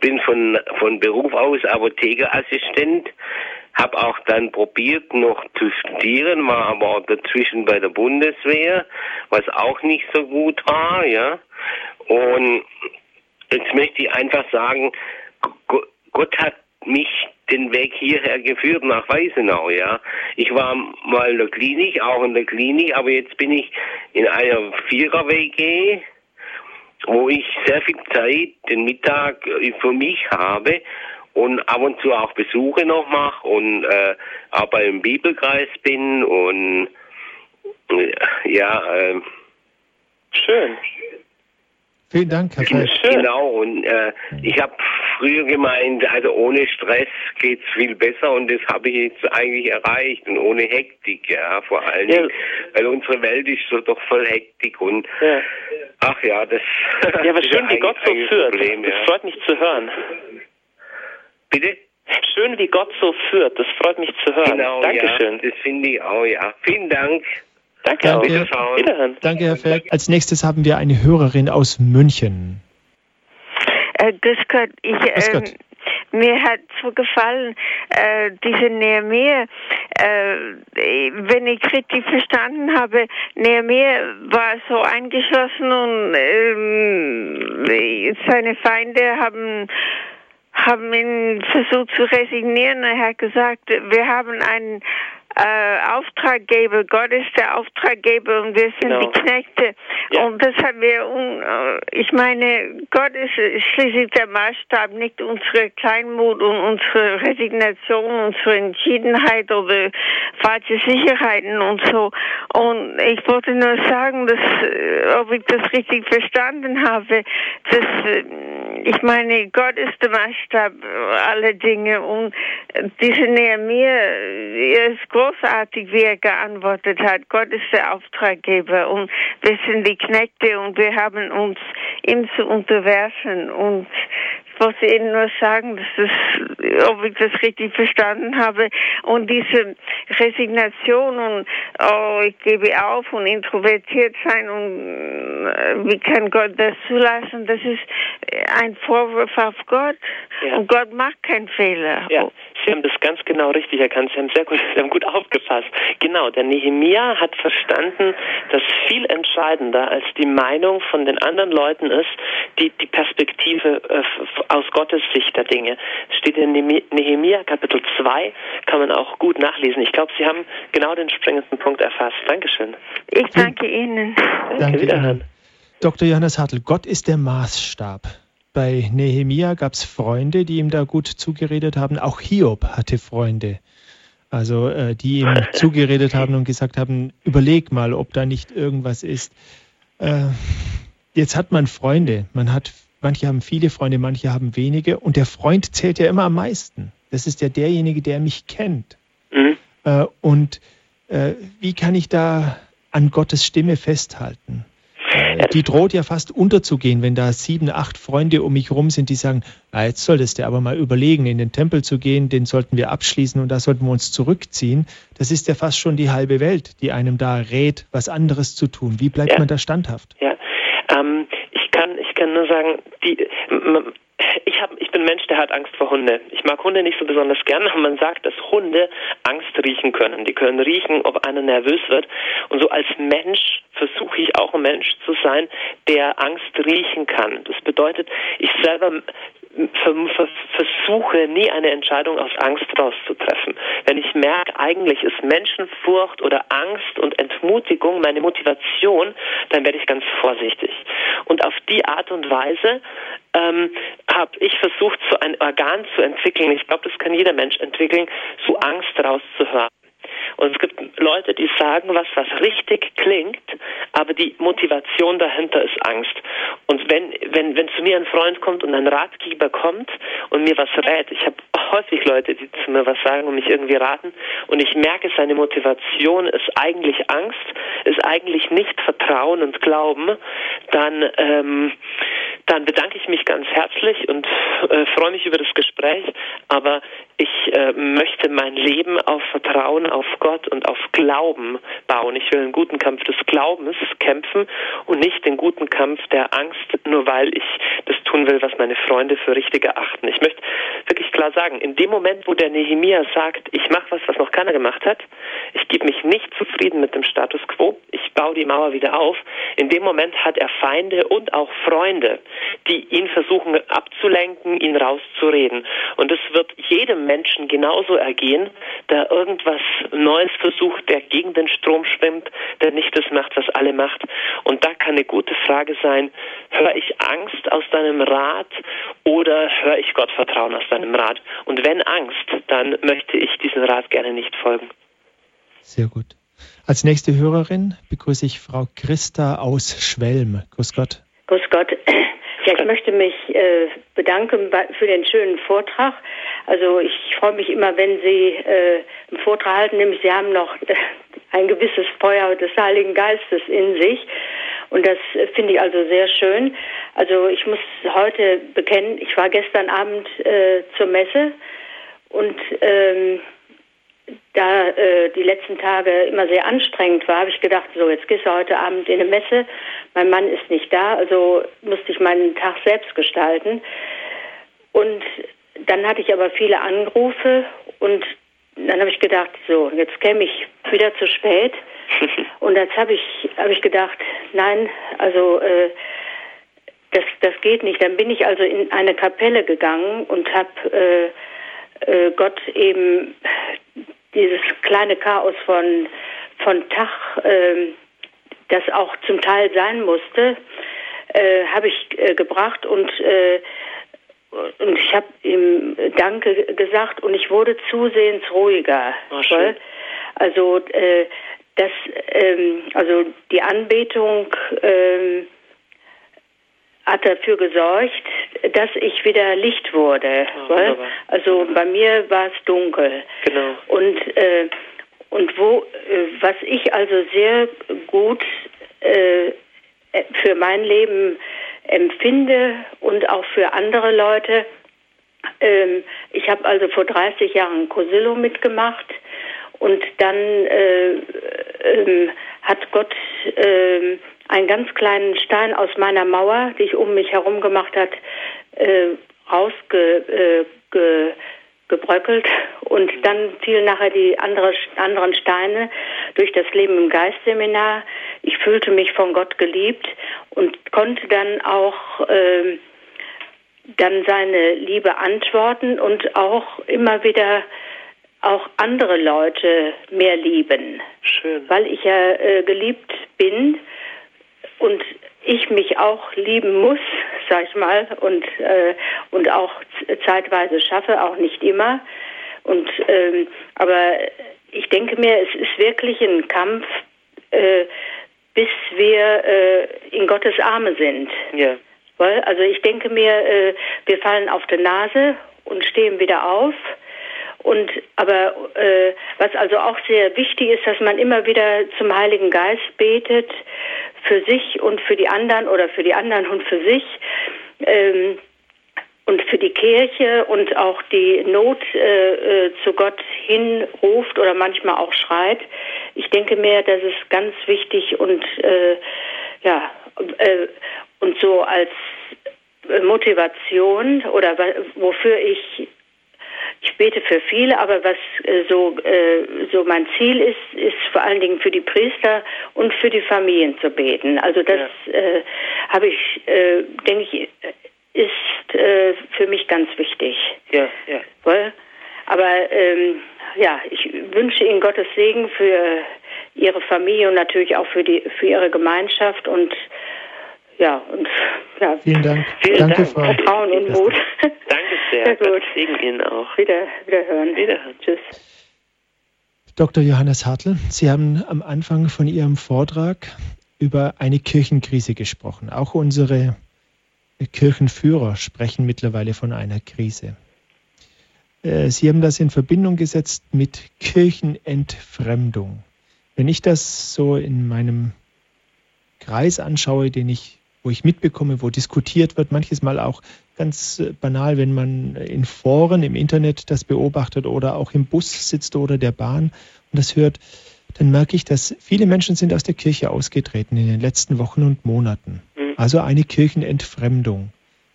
bin von, von Beruf aus Apothekerassistent, habe auch dann probiert, noch zu studieren, war aber auch dazwischen bei der Bundeswehr, was auch nicht so gut war, ja. Und jetzt möchte ich einfach sagen, Gott hat mich den Weg hierher geführt nach Weißenau, ja. Ich war mal in der Klinik, auch in der Klinik, aber jetzt bin ich in einer Vierer-WG, wo ich sehr viel Zeit den Mittag für mich habe und ab und zu auch Besuche noch mache und äh, auch beim Bibelkreis bin und äh, ja, äh, schön. Vielen Dank, Herr Feld. Genau, und äh, ich habe früher gemeint, also ohne Stress geht's viel besser und das habe ich jetzt eigentlich erreicht und ohne Hektik, ja, vor allem, ja. weil unsere Welt ist so doch voll Hektik und ja. ach ja, das Ja, aber schön, wie Gott so führt. Problem, das ja. freut mich zu hören. Bitte? Schön, wie Gott so führt. Das freut mich zu hören. Genau, Dankeschön. Ja, das finde ich auch, ja. Vielen Dank. Danke, Danke. Wiederhören. Danke, Herr Felk. Als nächstes haben wir eine Hörerin aus München. Äh, grüß Gott. Ich, grüß Gott. Äh, mir hat so gefallen, äh, diese Nehemiah, äh, wenn ich richtig verstanden habe, Nehemiah war so eingeschlossen und äh, seine Feinde haben haben ihn versucht zu resignieren. Er hat gesagt, wir haben einen äh, Auftraggeber, Gott ist der Auftraggeber und wir sind genau. die Knechte. Ja. Und das haben wir, äh, ich meine, Gott ist schließlich der Maßstab, nicht unsere Kleinmut und unsere Resignation, unsere Entschiedenheit oder falsche Sicherheiten und so. Und ich wollte nur sagen, dass, äh, ob ich das richtig verstanden habe, dass, äh, ich meine, Gott ist der Maßstab aller Dinge und diese Nähe mir, er ist groß großartig, wie er geantwortet hat. Gott ist der Auftraggeber und wir sind die Knechte und wir haben uns ihm zu unterwerfen und wollte Ihnen nur sagen, dass das, ob ich das richtig verstanden habe. Und diese Resignation und oh, ich gebe auf und introvertiert sein und äh, wie kann Gott das zulassen? Das ist ein Vorwurf auf Gott. Ja. Und Gott macht keinen Fehler. Ja. Sie haben das ganz genau richtig erkannt. Sie haben sehr gut, Sie haben gut aufgepasst. Genau, der Nehemia hat verstanden, dass viel entscheidender als die Meinung von den anderen Leuten ist, die, die Perspektive äh, aus Gottes Sicht der Dinge. Es steht in Nehemia Kapitel 2, kann man auch gut nachlesen. Ich glaube, Sie haben genau den springendsten Punkt erfasst. Dankeschön. Ich danke Ihnen. Danke, danke Ihnen. Dr. Johannes Hartl, Gott ist der Maßstab. Bei Nehemia gab es Freunde, die ihm da gut zugeredet haben. Auch Hiob hatte Freunde, also äh, die ihm zugeredet haben und gesagt haben, überleg mal, ob da nicht irgendwas ist. Äh, jetzt hat man Freunde, man hat, manche haben viele Freunde, manche haben wenige und der Freund zählt ja immer am meisten. Das ist ja derjenige, der mich kennt. Mhm. Äh, und äh, wie kann ich da an Gottes Stimme festhalten? die droht ja fast unterzugehen, wenn da sieben, acht Freunde um mich rum sind, die sagen, na, jetzt solltest du aber mal überlegen, in den Tempel zu gehen, den sollten wir abschließen und da sollten wir uns zurückziehen. Das ist ja fast schon die halbe Welt, die einem da rät, was anderes zu tun. Wie bleibt ja. man da standhaft? Ja, ähm, kann, nur sagen, die, ich, hab, ich bin Mensch, der hat Angst vor Hunde. Ich mag Hunde nicht so besonders gern, aber man sagt, dass Hunde Angst riechen können. Die können riechen, ob einer nervös wird. Und so als Mensch versuche ich auch ein Mensch zu sein, der Angst riechen kann. Das bedeutet, ich selber versuche nie eine Entscheidung aus Angst rauszutreffen. Wenn ich merke, eigentlich ist Menschenfurcht oder Angst und Entmutigung meine Motivation, dann werde ich ganz vorsichtig. Und auf die Art und Weise ähm, habe ich versucht, so ein Organ zu entwickeln. Ich glaube, das kann jeder Mensch entwickeln, so Angst rauszuhören. Und es gibt Leute, die sagen was, was richtig klingt, aber die Motivation dahinter ist Angst. Und wenn, wenn, wenn zu mir ein Freund kommt und ein Ratgeber kommt und mir was rät, ich habe häufig Leute, die zu mir was sagen und mich irgendwie raten, und ich merke, seine Motivation ist eigentlich Angst, ist eigentlich nicht Vertrauen und Glauben, dann, ähm, dann bedanke ich mich ganz herzlich und äh, freue mich über das Gespräch, aber ich äh, möchte mein Leben auf Vertrauen auf Gott und auf Glauben bauen. Ich will einen guten Kampf des Glaubens kämpfen und nicht den guten Kampf der Angst, nur weil ich das tun will, was meine Freunde für richtig erachten. Ich möchte wirklich klar sagen, in dem Moment, wo der Nehemia sagt, ich mache was, was noch keiner gemacht hat, ich gebe mich nicht zufrieden mit dem Status quo, ich baue die Mauer wieder auf, in dem Moment hat er Feinde und auch Freunde, die ihn versuchen abzulenken, ihn rauszureden. Und es wird jedem Menschen genauso ergehen, der irgendwas Neues versucht, der gegen den Strom schwimmt, der nicht das macht, was alle macht. Und da kann eine gute Frage sein, höre ich Angst aus deinem Rat oder höre ich Gott Vertrauen aus deinem Rat? Und wenn Angst, dann möchte ich diesem Rat gerne nicht folgen. Sehr gut. Als nächste Hörerin begrüße ich Frau Christa aus Schwelm. Grüß Gott. Grüß Gott. Ja, ich möchte mich äh, bedanken für den schönen Vortrag. Also ich freue mich immer, wenn Sie äh, einen Vortrag halten, nämlich Sie haben noch äh, ein gewisses Feuer des Heiligen Geistes in sich. Und das äh, finde ich also sehr schön. Also ich muss heute bekennen, ich war gestern Abend äh, zur Messe und ähm, da äh, die letzten Tage immer sehr anstrengend war, habe ich gedacht, so jetzt gehst du heute Abend in eine Messe. Mein Mann ist nicht da, also musste ich meinen Tag selbst gestalten. Und dann hatte ich aber viele Anrufe und dann habe ich gedacht, so jetzt käme ich wieder zu spät. und jetzt habe ich habe ich gedacht, nein, also äh, das das geht nicht. Dann bin ich also in eine Kapelle gegangen und habe äh, äh, Gott eben dieses kleine Chaos von, von Tag, äh, das auch zum Teil sein musste, äh, habe ich äh, gebracht und äh, und ich habe ihm Danke gesagt und ich wurde zusehends ruhiger. Oh, also äh, das, ähm, also die Anbetung ähm, hat dafür gesorgt, dass ich wieder Licht wurde. Ja, also bei mir war es dunkel. Genau. Und äh, und wo äh, was ich also sehr gut äh, für mein Leben empfinde und auch für andere Leute. Ähm, ich habe also vor 30 Jahren Cosillo mitgemacht und dann äh, ähm, hat Gott äh, einen ganz kleinen Stein aus meiner Mauer, die ich um mich herum gemacht hat, äh, rausgebröckelt äh, und dann fielen nachher die andere, anderen Steine durch das Leben im Geistseminar. Ich fühlte mich von Gott geliebt und konnte dann auch äh, dann seine Liebe antworten und auch immer wieder auch andere Leute mehr lieben. Schön. Weil ich ja äh, geliebt bin und ich mich auch lieben muss, sag ich mal, und, äh, und auch zeitweise schaffe, auch nicht immer. Und, ähm, aber ich denke mir, es ist wirklich ein Kampf, äh, bis wir äh, in Gottes Arme sind. Ja. Weil, also ich denke mir, äh, wir fallen auf die Nase und stehen wieder auf. Und aber äh, was also auch sehr wichtig ist, dass man immer wieder zum Heiligen Geist betet für sich und für die anderen oder für die anderen und für sich. Ähm, und für die Kirche und auch die Not äh, äh, zu Gott hinruft oder manchmal auch schreit. Ich denke mir, das ist ganz wichtig und äh, ja äh, und so als Motivation oder wofür ich ich bete für viele, aber was äh, so, äh, so mein Ziel ist, ist vor allen Dingen für die Priester und für die Familien zu beten. Also das ja. äh, habe ich, äh, denke ich, ist äh, für mich ganz wichtig. Ja, ja. Aber ähm, ja, ich wünsche Ihnen Gottes Segen für Ihre Familie und natürlich auch für die für Ihre Gemeinschaft und ja, und ja. Vielen Dank. Vielen Danke, Dank. Frau. Vertrauen und Mut. Danke sehr. sehr gut. Segen Ihnen auch. Wieder, wiederhören. Wiederhören. Tschüss. Dr. Johannes Hartl, Sie haben am Anfang von Ihrem Vortrag über eine Kirchenkrise gesprochen. Auch unsere Kirchenführer sprechen mittlerweile von einer Krise. Äh, Sie haben das in Verbindung gesetzt mit Kirchenentfremdung. Wenn ich das so in meinem Kreis anschaue, den ich wo ich mitbekomme, wo diskutiert wird, manches Mal auch ganz äh, banal, wenn man in Foren im Internet das beobachtet oder auch im Bus sitzt oder der Bahn und das hört, dann merke ich, dass viele Menschen sind aus der Kirche ausgetreten in den letzten Wochen und Monaten. Mhm. Also eine Kirchenentfremdung.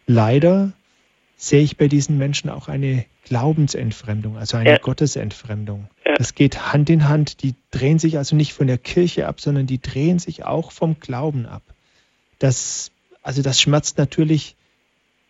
Leider sehe ich bei diesen Menschen auch eine Glaubensentfremdung, also eine ja. Gottesentfremdung. Ja. Das geht Hand in Hand. Die drehen sich also nicht von der Kirche ab, sondern die drehen sich auch vom Glauben ab. Das, also das schmerzt natürlich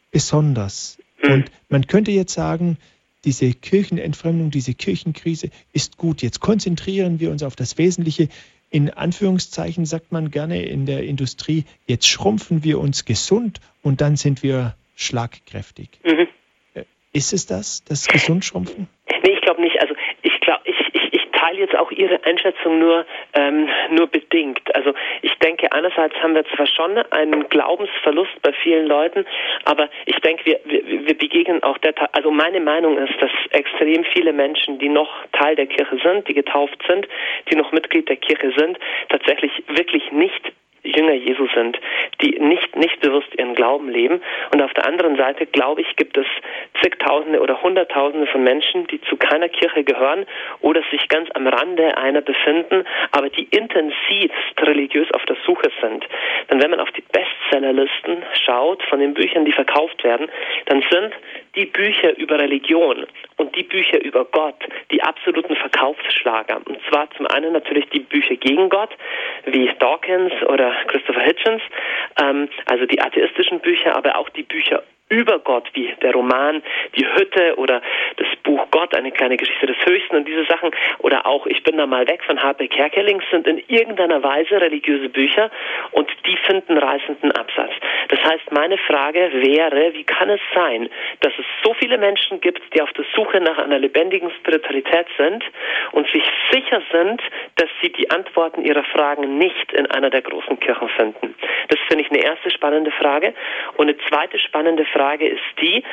besonders. Mhm. Und man könnte jetzt sagen, diese Kirchenentfremdung, diese Kirchenkrise ist gut. Jetzt konzentrieren wir uns auf das Wesentliche. In Anführungszeichen sagt man gerne in der Industrie, jetzt schrumpfen wir uns gesund und dann sind wir schlagkräftig. Mhm. Äh, ist es das, das Gesundschrumpfen? Nee, ich glaube nicht. Also ich glaube, ich, ich, ich teile jetzt auch Ihre Einschätzung nur, ähm, nur bedingt. Also ich denke, einerseits haben wir zwar schon einen Glaubensverlust bei vielen Leuten, aber ich denke, wir, wir, wir begegnen auch der, also meine Meinung ist, dass extrem viele Menschen, die noch Teil der Kirche sind, die getauft sind, die noch Mitglied der Kirche sind, tatsächlich wirklich nicht Jünger Jesu sind, die nicht, nicht bewusst ihren Glauben leben. Und auf der anderen Seite, glaube ich, gibt es zigtausende oder hunderttausende von Menschen, die zu keiner Kirche gehören oder sich ganz am Rande einer befinden, aber die intensivst religiös auf der Suche sind. Denn wenn man auf die Bestsellerlisten schaut von den Büchern, die verkauft werden, dann sind die Bücher über Religion und die Bücher über Gott die absoluten Verkaufsschlager. Und zwar zum einen natürlich die Bücher gegen Gott, wie Dawkins oder Christopher Hitchens, ähm, also die atheistischen Bücher, aber auch die Bücher über Gott, wie der Roman Die Hütte oder das Buch Gott, eine kleine Geschichte des Höchsten und diese Sachen oder auch Ich bin da mal weg von H.P. Kerkeling sind in irgendeiner Weise religiöse Bücher und die finden reißenden Absatz. Das heißt, meine Frage wäre, wie kann es sein, dass es so viele Menschen gibt, die auf der Suche nach einer lebendigen Spiritualität sind und sich sicher sind, dass sie die Antworten ihrer Fragen nicht in einer der großen Kirchen finden? Das finde ich eine erste spannende Frage. Und eine zweite spannende Frage Frage ist die,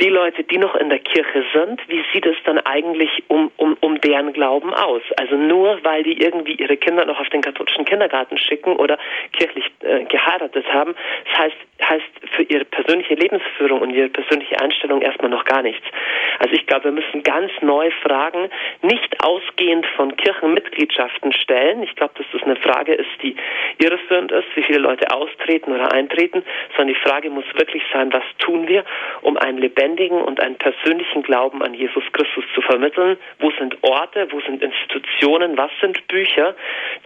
die Leute, die noch in der Kirche sind, wie sieht es dann eigentlich um, um, um deren Glauben aus? Also nur weil die irgendwie ihre Kinder noch auf den katholischen Kindergarten schicken oder kirchlich äh, geheiratet haben, das heißt, heißt für ihre persönliche Lebensführung und ihre persönliche Einstellung erstmal noch gar nichts. Also ich glaube, wir müssen ganz neue Fragen nicht ausgehend von Kirchenmitgliedschaften stellen. Ich glaube, dass das eine Frage ist, die irreführend ist, wie viele Leute austreten oder eintreten, sondern die Frage muss wirklich sein, was tun wir, um einen lebendigen und einen persönlichen Glauben an Jesus Christus zu vermitteln? Wo sind Orte, wo sind Institutionen, was sind Bücher,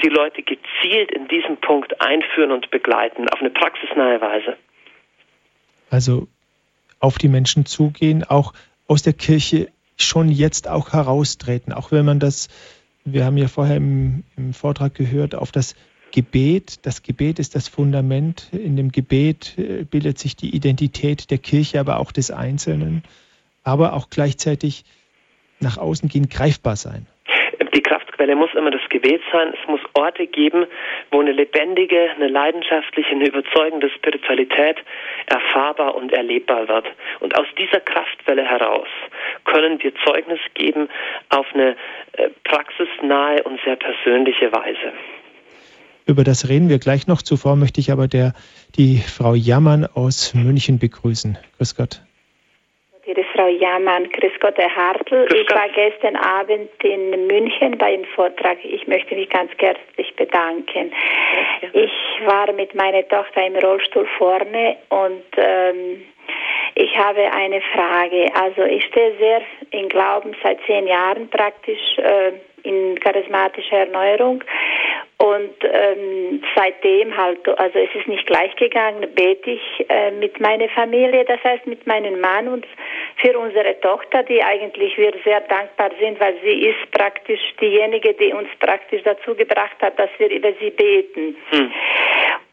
die Leute gezielt in diesem Punkt einführen und begleiten, auf eine praxisnahe Weise? Also auf die Menschen zugehen, auch aus der Kirche schon jetzt auch heraustreten, auch wenn man das, wir haben ja vorher im, im Vortrag gehört, auf das Gebet. Das Gebet ist das Fundament. In dem Gebet äh, bildet sich die Identität der Kirche, aber auch des Einzelnen, aber auch gleichzeitig nach außen gehen greifbar sein. Die Kraftquelle muss immer das Gebet sein. Es muss Orte geben, wo eine lebendige, eine leidenschaftliche, eine überzeugende Spiritualität erfahrbar und erlebbar wird. Und aus dieser Kraftquelle heraus können wir Zeugnis geben auf eine äh, praxisnahe und sehr persönliche Weise. Über das reden wir gleich noch. Zuvor möchte ich aber der, die Frau Jammann aus München begrüßen. Grüß Gott. Ihre Frau Jammann, grüß Gott, Herr Hartl. Ich war gestern Abend in München bei einem Vortrag. Ich möchte mich ganz herzlich bedanken. Ich war mit meiner Tochter im Rollstuhl vorne und ähm, ich habe eine Frage. Also ich stehe sehr in Glauben seit zehn Jahren praktisch äh, in charismatischer Erneuerung und ähm, seitdem halt, also es ist nicht gleich gegangen, bete ich äh, mit meiner Familie, das heißt mit meinem Mann und für unsere Tochter, die eigentlich wir sehr dankbar sind, weil sie ist praktisch diejenige, die uns praktisch dazu gebracht hat, dass wir über sie beten. Hm.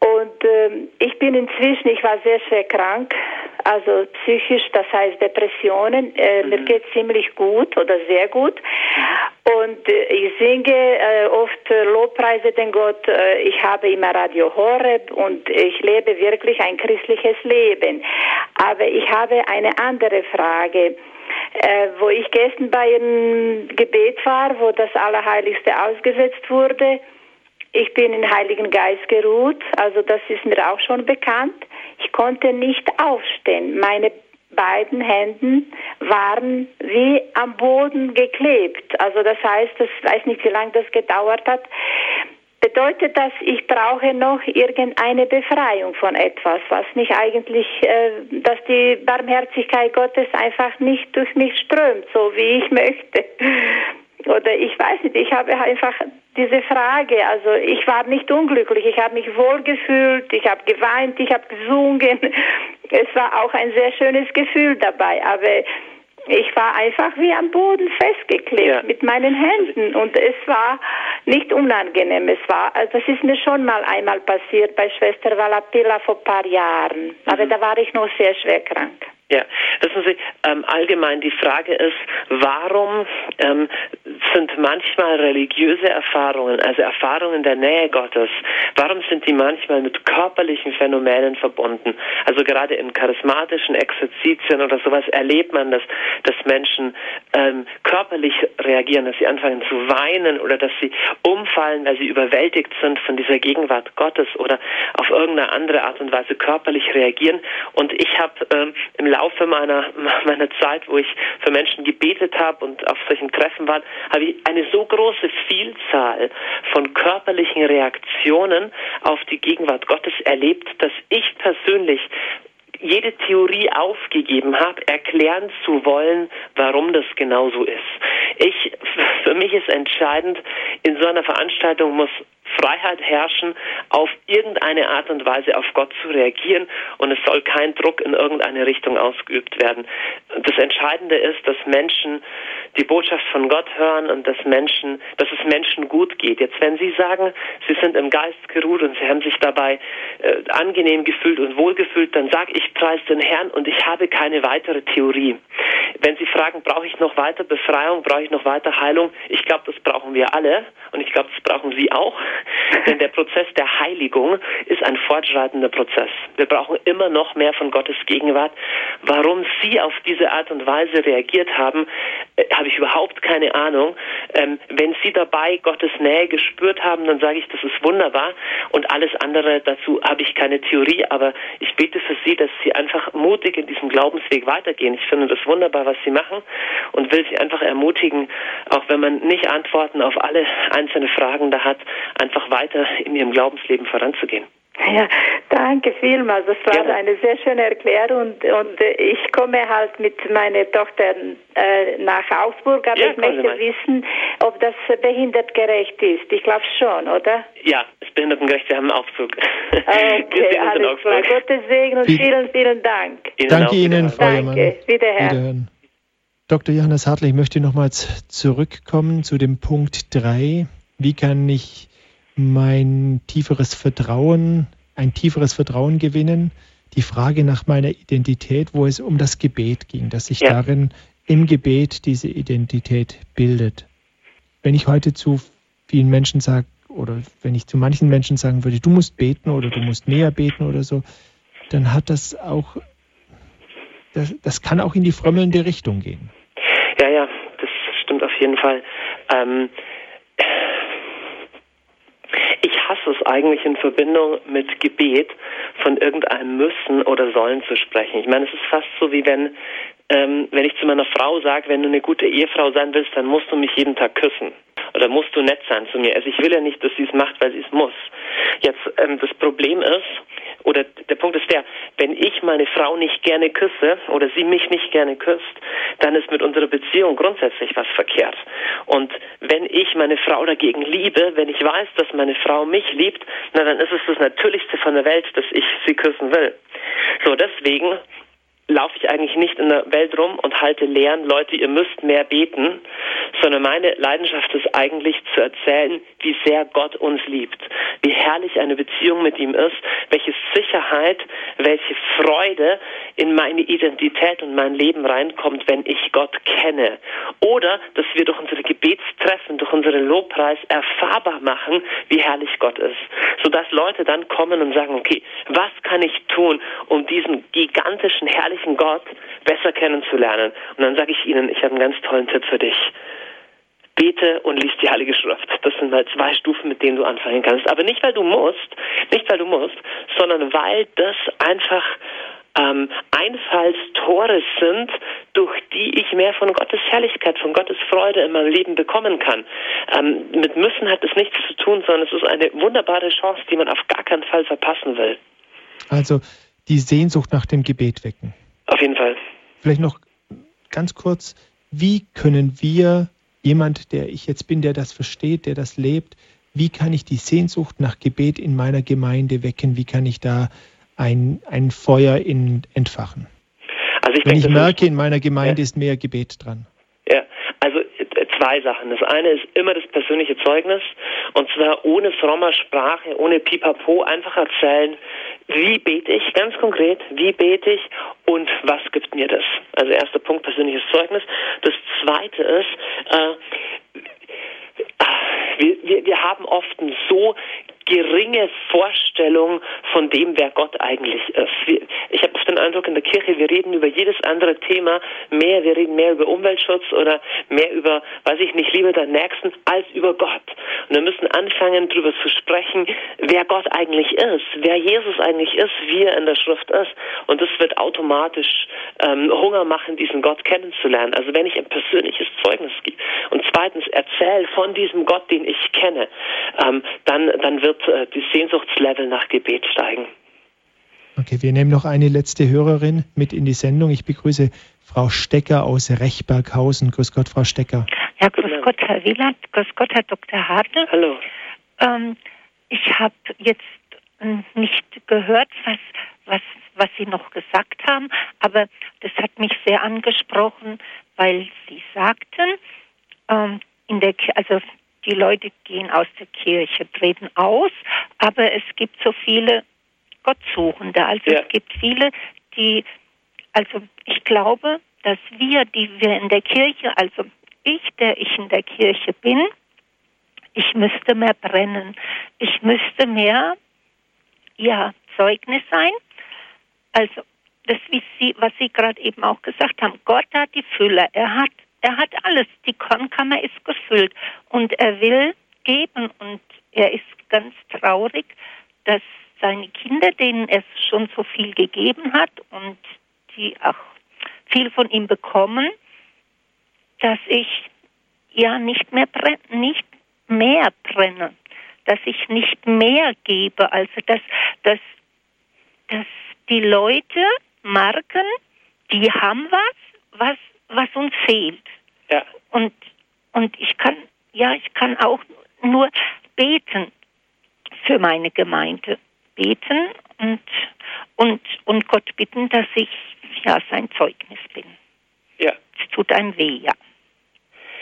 Und ähm, ich bin inzwischen, ich war sehr schwer krank, also psychisch, das heißt Depressionen. Äh, mhm. Mir geht ziemlich gut oder sehr gut. Und äh, ich singe äh, oft äh, Lobpreise den Gott. Ich habe immer Radio Horeb und ich lebe wirklich ein christliches Leben. Aber ich habe eine andere Frage. Äh, wo ich gestern bei einem Gebet war, wo das Allerheiligste ausgesetzt wurde, ich bin in Heiligen Geist geruht, also das ist mir auch schon bekannt. Ich konnte nicht aufstehen. Meine beiden Händen waren wie am Boden geklebt. Also das heißt, das weiß nicht, wie lange das gedauert hat. Bedeutet das, ich brauche noch irgendeine Befreiung von etwas, was mich eigentlich, äh, dass die Barmherzigkeit Gottes einfach nicht durch mich strömt, so wie ich möchte. Oder ich weiß nicht, ich habe einfach diese Frage, also ich war nicht unglücklich, ich habe mich wohlgefühlt, ich habe geweint, ich habe gesungen. Es war auch ein sehr schönes Gefühl dabei, aber ich war einfach wie am Boden festgeklebt ja. mit meinen Händen und es war nicht unangenehm. Es war, also das ist mir schon mal einmal passiert bei Schwester Valapilla vor ein paar Jahren, aber mhm. da war ich noch sehr schwer krank. Ja, wissen Sie, ähm, allgemein die Frage ist, warum ähm, sind manchmal religiöse Erfahrungen, also Erfahrungen der Nähe Gottes, warum sind die manchmal mit körperlichen Phänomenen verbunden? Also gerade in charismatischen Exerzitien oder sowas erlebt man, dass, dass Menschen ähm, körperlich reagieren, dass sie anfangen zu weinen oder dass sie umfallen, weil sie überwältigt sind von dieser Gegenwart Gottes oder auf irgendeine andere Art und Weise körperlich reagieren. Und ich habe ähm, im Laufe meiner, meiner Zeit, wo ich für Menschen gebetet habe und auf solchen Treffen war, habe ich eine so große Vielzahl von körperlichen Reaktionen auf die Gegenwart Gottes erlebt, dass ich persönlich jede Theorie aufgegeben habe, erklären zu wollen, warum das genau so ist. Ich, für mich ist entscheidend, in so einer Veranstaltung muss Freiheit herrschen, auf irgendeine Art und Weise auf Gott zu reagieren und es soll kein Druck in irgendeine Richtung ausgeübt werden. Das Entscheidende ist, dass Menschen die Botschaft von Gott hören und dass Menschen, dass es Menschen gut geht. Jetzt, wenn Sie sagen, Sie sind im Geist geruht und Sie haben sich dabei äh, angenehm gefühlt und wohlgefühlt, dann sage ich preis den Herrn und ich habe keine weitere Theorie. Wenn Sie fragen, brauche ich noch weiter Befreiung, brauche ich noch weiter Heilung? Ich glaube, das brauchen wir alle und ich glaube, das brauchen Sie auch. Denn der Prozess der Heiligung ist ein fortschreitender Prozess. Wir brauchen immer noch mehr von Gottes Gegenwart. Warum Sie auf diese Art und Weise reagiert haben, äh, habe ich überhaupt keine Ahnung. Ähm, wenn Sie dabei Gottes Nähe gespürt haben, dann sage ich, das ist wunderbar. Und alles andere dazu habe ich keine Theorie. Aber ich bete für Sie, dass Sie einfach mutig in diesem Glaubensweg weitergehen. Ich finde das wunderbar, was Sie machen und will Sie einfach ermutigen, auch wenn man nicht Antworten auf alle einzelne Fragen da hat, einfach weiter in ihrem Glaubensleben voranzugehen. Ja, danke vielmals. Das war Gerne. eine sehr schöne Erklärung und, und äh, ich komme halt mit meiner Tochter äh, nach Augsburg, aber ja, ich möchte wissen, ob das behindertgerecht ist. Ich glaube schon, oder? Ja, es ist behindertengerecht. Wir haben einen Aufzug. Okay, alles klar. Gottes Segen und vielen, vielen Dank. Ihnen Danke Ihnen, Frau Danke. Wiederhören. Wiederhören. Dr. Johannes Hartl, ich möchte nochmals zurückkommen zu dem Punkt 3. Wie kann ich mein tieferes Vertrauen, ein tieferes Vertrauen gewinnen. Die Frage nach meiner Identität, wo es um das Gebet ging, dass sich ja. darin im Gebet diese Identität bildet. Wenn ich heute zu vielen Menschen sage, oder wenn ich zu manchen Menschen sagen würde, du musst beten oder du musst mehr beten oder so, dann hat das auch, das, das kann auch in die frömmelnde Richtung gehen. Ja, ja, das stimmt auf jeden Fall. Ähm, ich hasse es eigentlich in Verbindung mit Gebet von irgendeinem Müssen oder Sollen zu sprechen. Ich meine, es ist fast so wie wenn, ähm, wenn ich zu meiner Frau sage, wenn du eine gute Ehefrau sein willst, dann musst du mich jeden Tag küssen. Oder musst du nett sein zu mir. Also ich will ja nicht, dass sie es macht, weil sie es muss. Jetzt, ähm, das Problem ist, oder der Punkt ist der, wenn ich meine Frau nicht gerne küsse oder sie mich nicht gerne küsst, dann ist mit unserer Beziehung grundsätzlich was verkehrt. Und wenn ich meine Frau dagegen liebe, wenn ich weiß, dass meine Frau mich liebt, na dann ist es das Natürlichste von der Welt, dass ich sie küssen will. So, deswegen laufe ich eigentlich nicht in der Welt rum und halte Lehren, Leute, ihr müsst mehr beten, sondern meine Leidenschaft ist eigentlich zu erzählen, wie sehr Gott uns liebt, wie herrlich eine Beziehung mit ihm ist, welche Sicherheit, welche Freude in meine Identität und mein Leben reinkommt, wenn ich Gott kenne. Oder, dass wir durch unsere Gebetstreffen, durch unseren Lobpreis erfahrbar machen, wie herrlich Gott ist, sodass Leute dann kommen und sagen, okay, was kann ich tun, um diesen gigantischen, herrlichen Gott besser kennenzulernen? Und dann sage ich ihnen, ich habe einen ganz tollen Tipp für dich bete und lies die Heilige Schrift. Das sind mal zwei Stufen, mit denen du anfangen kannst. Aber nicht, weil du musst, nicht, weil du musst, sondern weil das einfach ähm, Einfallstore sind, durch die ich mehr von Gottes Herrlichkeit, von Gottes Freude in meinem Leben bekommen kann. Ähm, mit müssen hat es nichts zu tun, sondern es ist eine wunderbare Chance, die man auf gar keinen Fall verpassen will. Also die Sehnsucht nach dem Gebet wecken. Auf jeden Fall. Vielleicht noch ganz kurz, wie können wir, jemand, der ich jetzt bin, der das versteht, der das lebt, wie kann ich die Sehnsucht nach Gebet in meiner Gemeinde wecken? Wie kann ich da ein, ein Feuer in, entfachen? Also ich Wenn denke, ich merke, in meiner Gemeinde ja. ist mehr Gebet dran. Ja, zwei Sachen. Das eine ist immer das persönliche Zeugnis und zwar ohne frommer Sprache, ohne Pipapo, einfach erzählen, wie bete ich ganz konkret, wie bete ich und was gibt mir das? Also erster Punkt persönliches Zeugnis. Das zweite ist, äh, wir, wir, wir haben oft ein so geringe Vorstellung von dem, wer Gott eigentlich ist. Ich habe den Eindruck in der Kirche, wir reden über jedes andere Thema mehr, wir reden mehr über Umweltschutz oder mehr über, weiß ich nicht, Liebe der Nächsten als über Gott. Und wir müssen anfangen, darüber zu sprechen, wer Gott eigentlich ist, wer Jesus eigentlich ist, wie er in der Schrift ist. Und das wird automatisch ähm, Hunger machen, diesen Gott kennenzulernen. Also wenn ich ein persönliches Zeugnis gebe und zweitens erzähle von diesem Gott, den ich kenne, ähm, dann, dann wird wird äh, die Sehnsuchtslevel nach Gebet steigen. Okay, wir nehmen noch eine letzte Hörerin mit in die Sendung. Ich begrüße Frau Stecker aus Rechberghausen. Grüß Gott, Frau Stecker. Ja, grüß Gott, Herr Wieland. Grüß Gott, Herr Dr. Hartl. Hallo. Ähm, ich habe jetzt nicht gehört, was, was, was Sie noch gesagt haben, aber das hat mich sehr angesprochen, weil Sie sagten, ähm, in der, also die Leute gehen aus der Kirche, treten aus, aber es gibt so viele Gottsuchende. Also ja. es gibt viele, die, also ich glaube, dass wir, die wir in der Kirche, also ich, der ich in der Kirche bin, ich müsste mehr brennen. Ich müsste mehr, ja, Zeugnis sein. Also, das, wie Sie, was Sie gerade eben auch gesagt haben, Gott hat die Fülle. Er hat er hat alles. Die Kornkammer ist gefüllt und er will geben und er ist ganz traurig, dass seine Kinder, denen es schon so viel gegeben hat und die auch viel von ihm bekommen, dass ich ja nicht mehr brenne, nicht mehr brenne, dass ich nicht mehr gebe, also dass, dass, dass die Leute merken, die haben was, was was uns fehlt. Ja. Und, und ich kann, ja, ich kann auch nur beten für meine Gemeinde. Beten und, und, und Gott bitten, dass ich ja sein Zeugnis bin. Ja. Es tut einem weh, ja.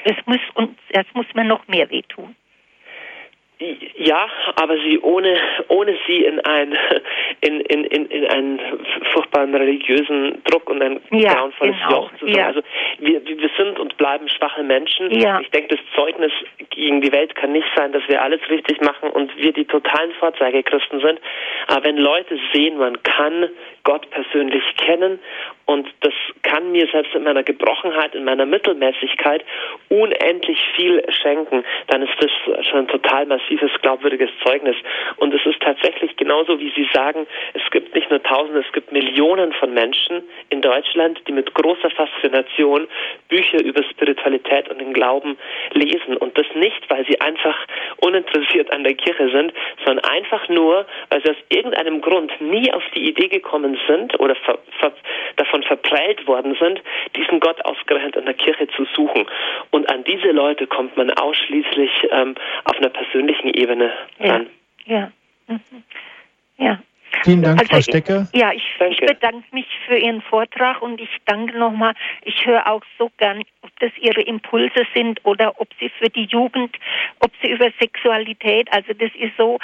Es muss uns, es muss mir noch mehr wehtun. Ja, aber sie ohne, ohne sie in, ein, in, in, in, in einen furchtbaren religiösen Druck und ein ja, grauenvolles genau. Joch zu sein. Ja. Also wir, wir sind und bleiben schwache Menschen. Ja. Ich denke, das Zeugnis gegen die Welt kann nicht sein, dass wir alles richtig machen und wir die totalen Vorzeigechristen sind. Aber wenn Leute sehen, man kann Gott persönlich kennen und das kann mir selbst in meiner Gebrochenheit, in meiner Mittelmäßigkeit unendlich viel schenken, dann ist das schon ein total massives, glaubwürdiges Zeugnis. Und es ist tatsächlich genauso, wie Sie sagen, es gibt nicht nur Tausende, es gibt Millionen von Menschen in Deutschland, die mit großer Faszination Bücher über Spiritualität und den Glauben lesen. Und das nicht, weil sie einfach uninteressiert an der Kirche sind, sondern einfach nur, weil sie aus irgendeinem Grund nie auf die Idee gekommen sind oder ver, ver, davon davon verprellt worden sind, diesen Gott ausgerechnet in der Kirche zu suchen. Und an diese Leute kommt man ausschließlich ähm, auf einer persönlichen Ebene ran. Ja. Ja. Mhm. ja. Vielen Dank, also Frau Stecker. Ich, ja, ich, ich, bedanke mich für Ihren Vortrag und ich danke nochmal. Ich höre auch so gern, ob das Ihre Impulse sind oder ob Sie für die Jugend, ob Sie über Sexualität, also das ist so,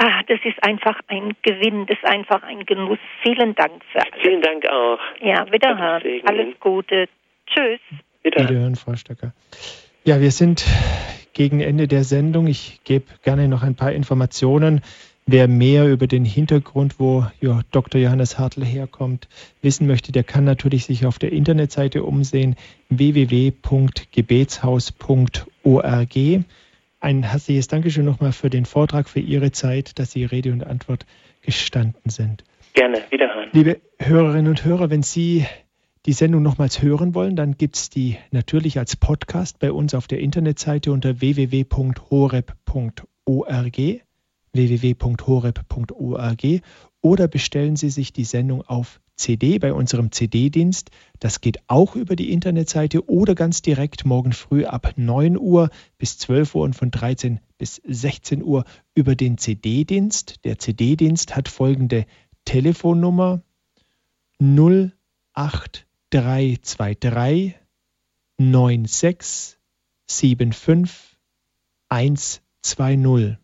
Ah, das ist einfach ein Gewinn, das ist einfach ein Genuss. Vielen Dank für alles. Vielen Dank auch. Ja, wiederhören. Alles Gute. Tschüss. Wiederhören. wiederhören, Frau Stöcker. Ja, wir sind gegen Ende der Sendung. Ich gebe gerne noch ein paar Informationen. Wer mehr über den Hintergrund, wo Dr. Johannes Hartl herkommt, wissen möchte, der kann natürlich sich auf der Internetseite umsehen www.gebetshaus.org. Ein herzliches Dankeschön nochmal für den Vortrag, für Ihre Zeit, dass Sie Rede und Antwort gestanden sind. Gerne, wiederhören. Liebe Hörerinnen und Hörer, wenn Sie die Sendung nochmals hören wollen, dann gibt es die natürlich als Podcast bei uns auf der Internetseite unter www.horeb.org www.horeb.org oder bestellen Sie sich die Sendung auf CD bei unserem CD-Dienst. Das geht auch über die Internetseite oder ganz direkt morgen früh ab 9 Uhr bis 12 Uhr und von 13 bis 16 Uhr über den CD-Dienst. Der CD-Dienst hat folgende Telefonnummer 08323 96 75 120.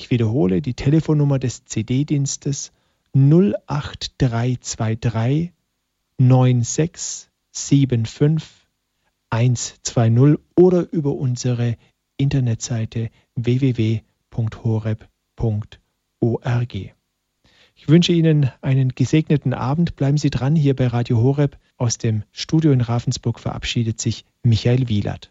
Ich wiederhole die Telefonnummer des CD-Dienstes 08323 9675 120 oder über unsere Internetseite www.horeb.org. Ich wünsche Ihnen einen gesegneten Abend. Bleiben Sie dran hier bei Radio Horeb. Aus dem Studio in Ravensburg verabschiedet sich Michael Wielert.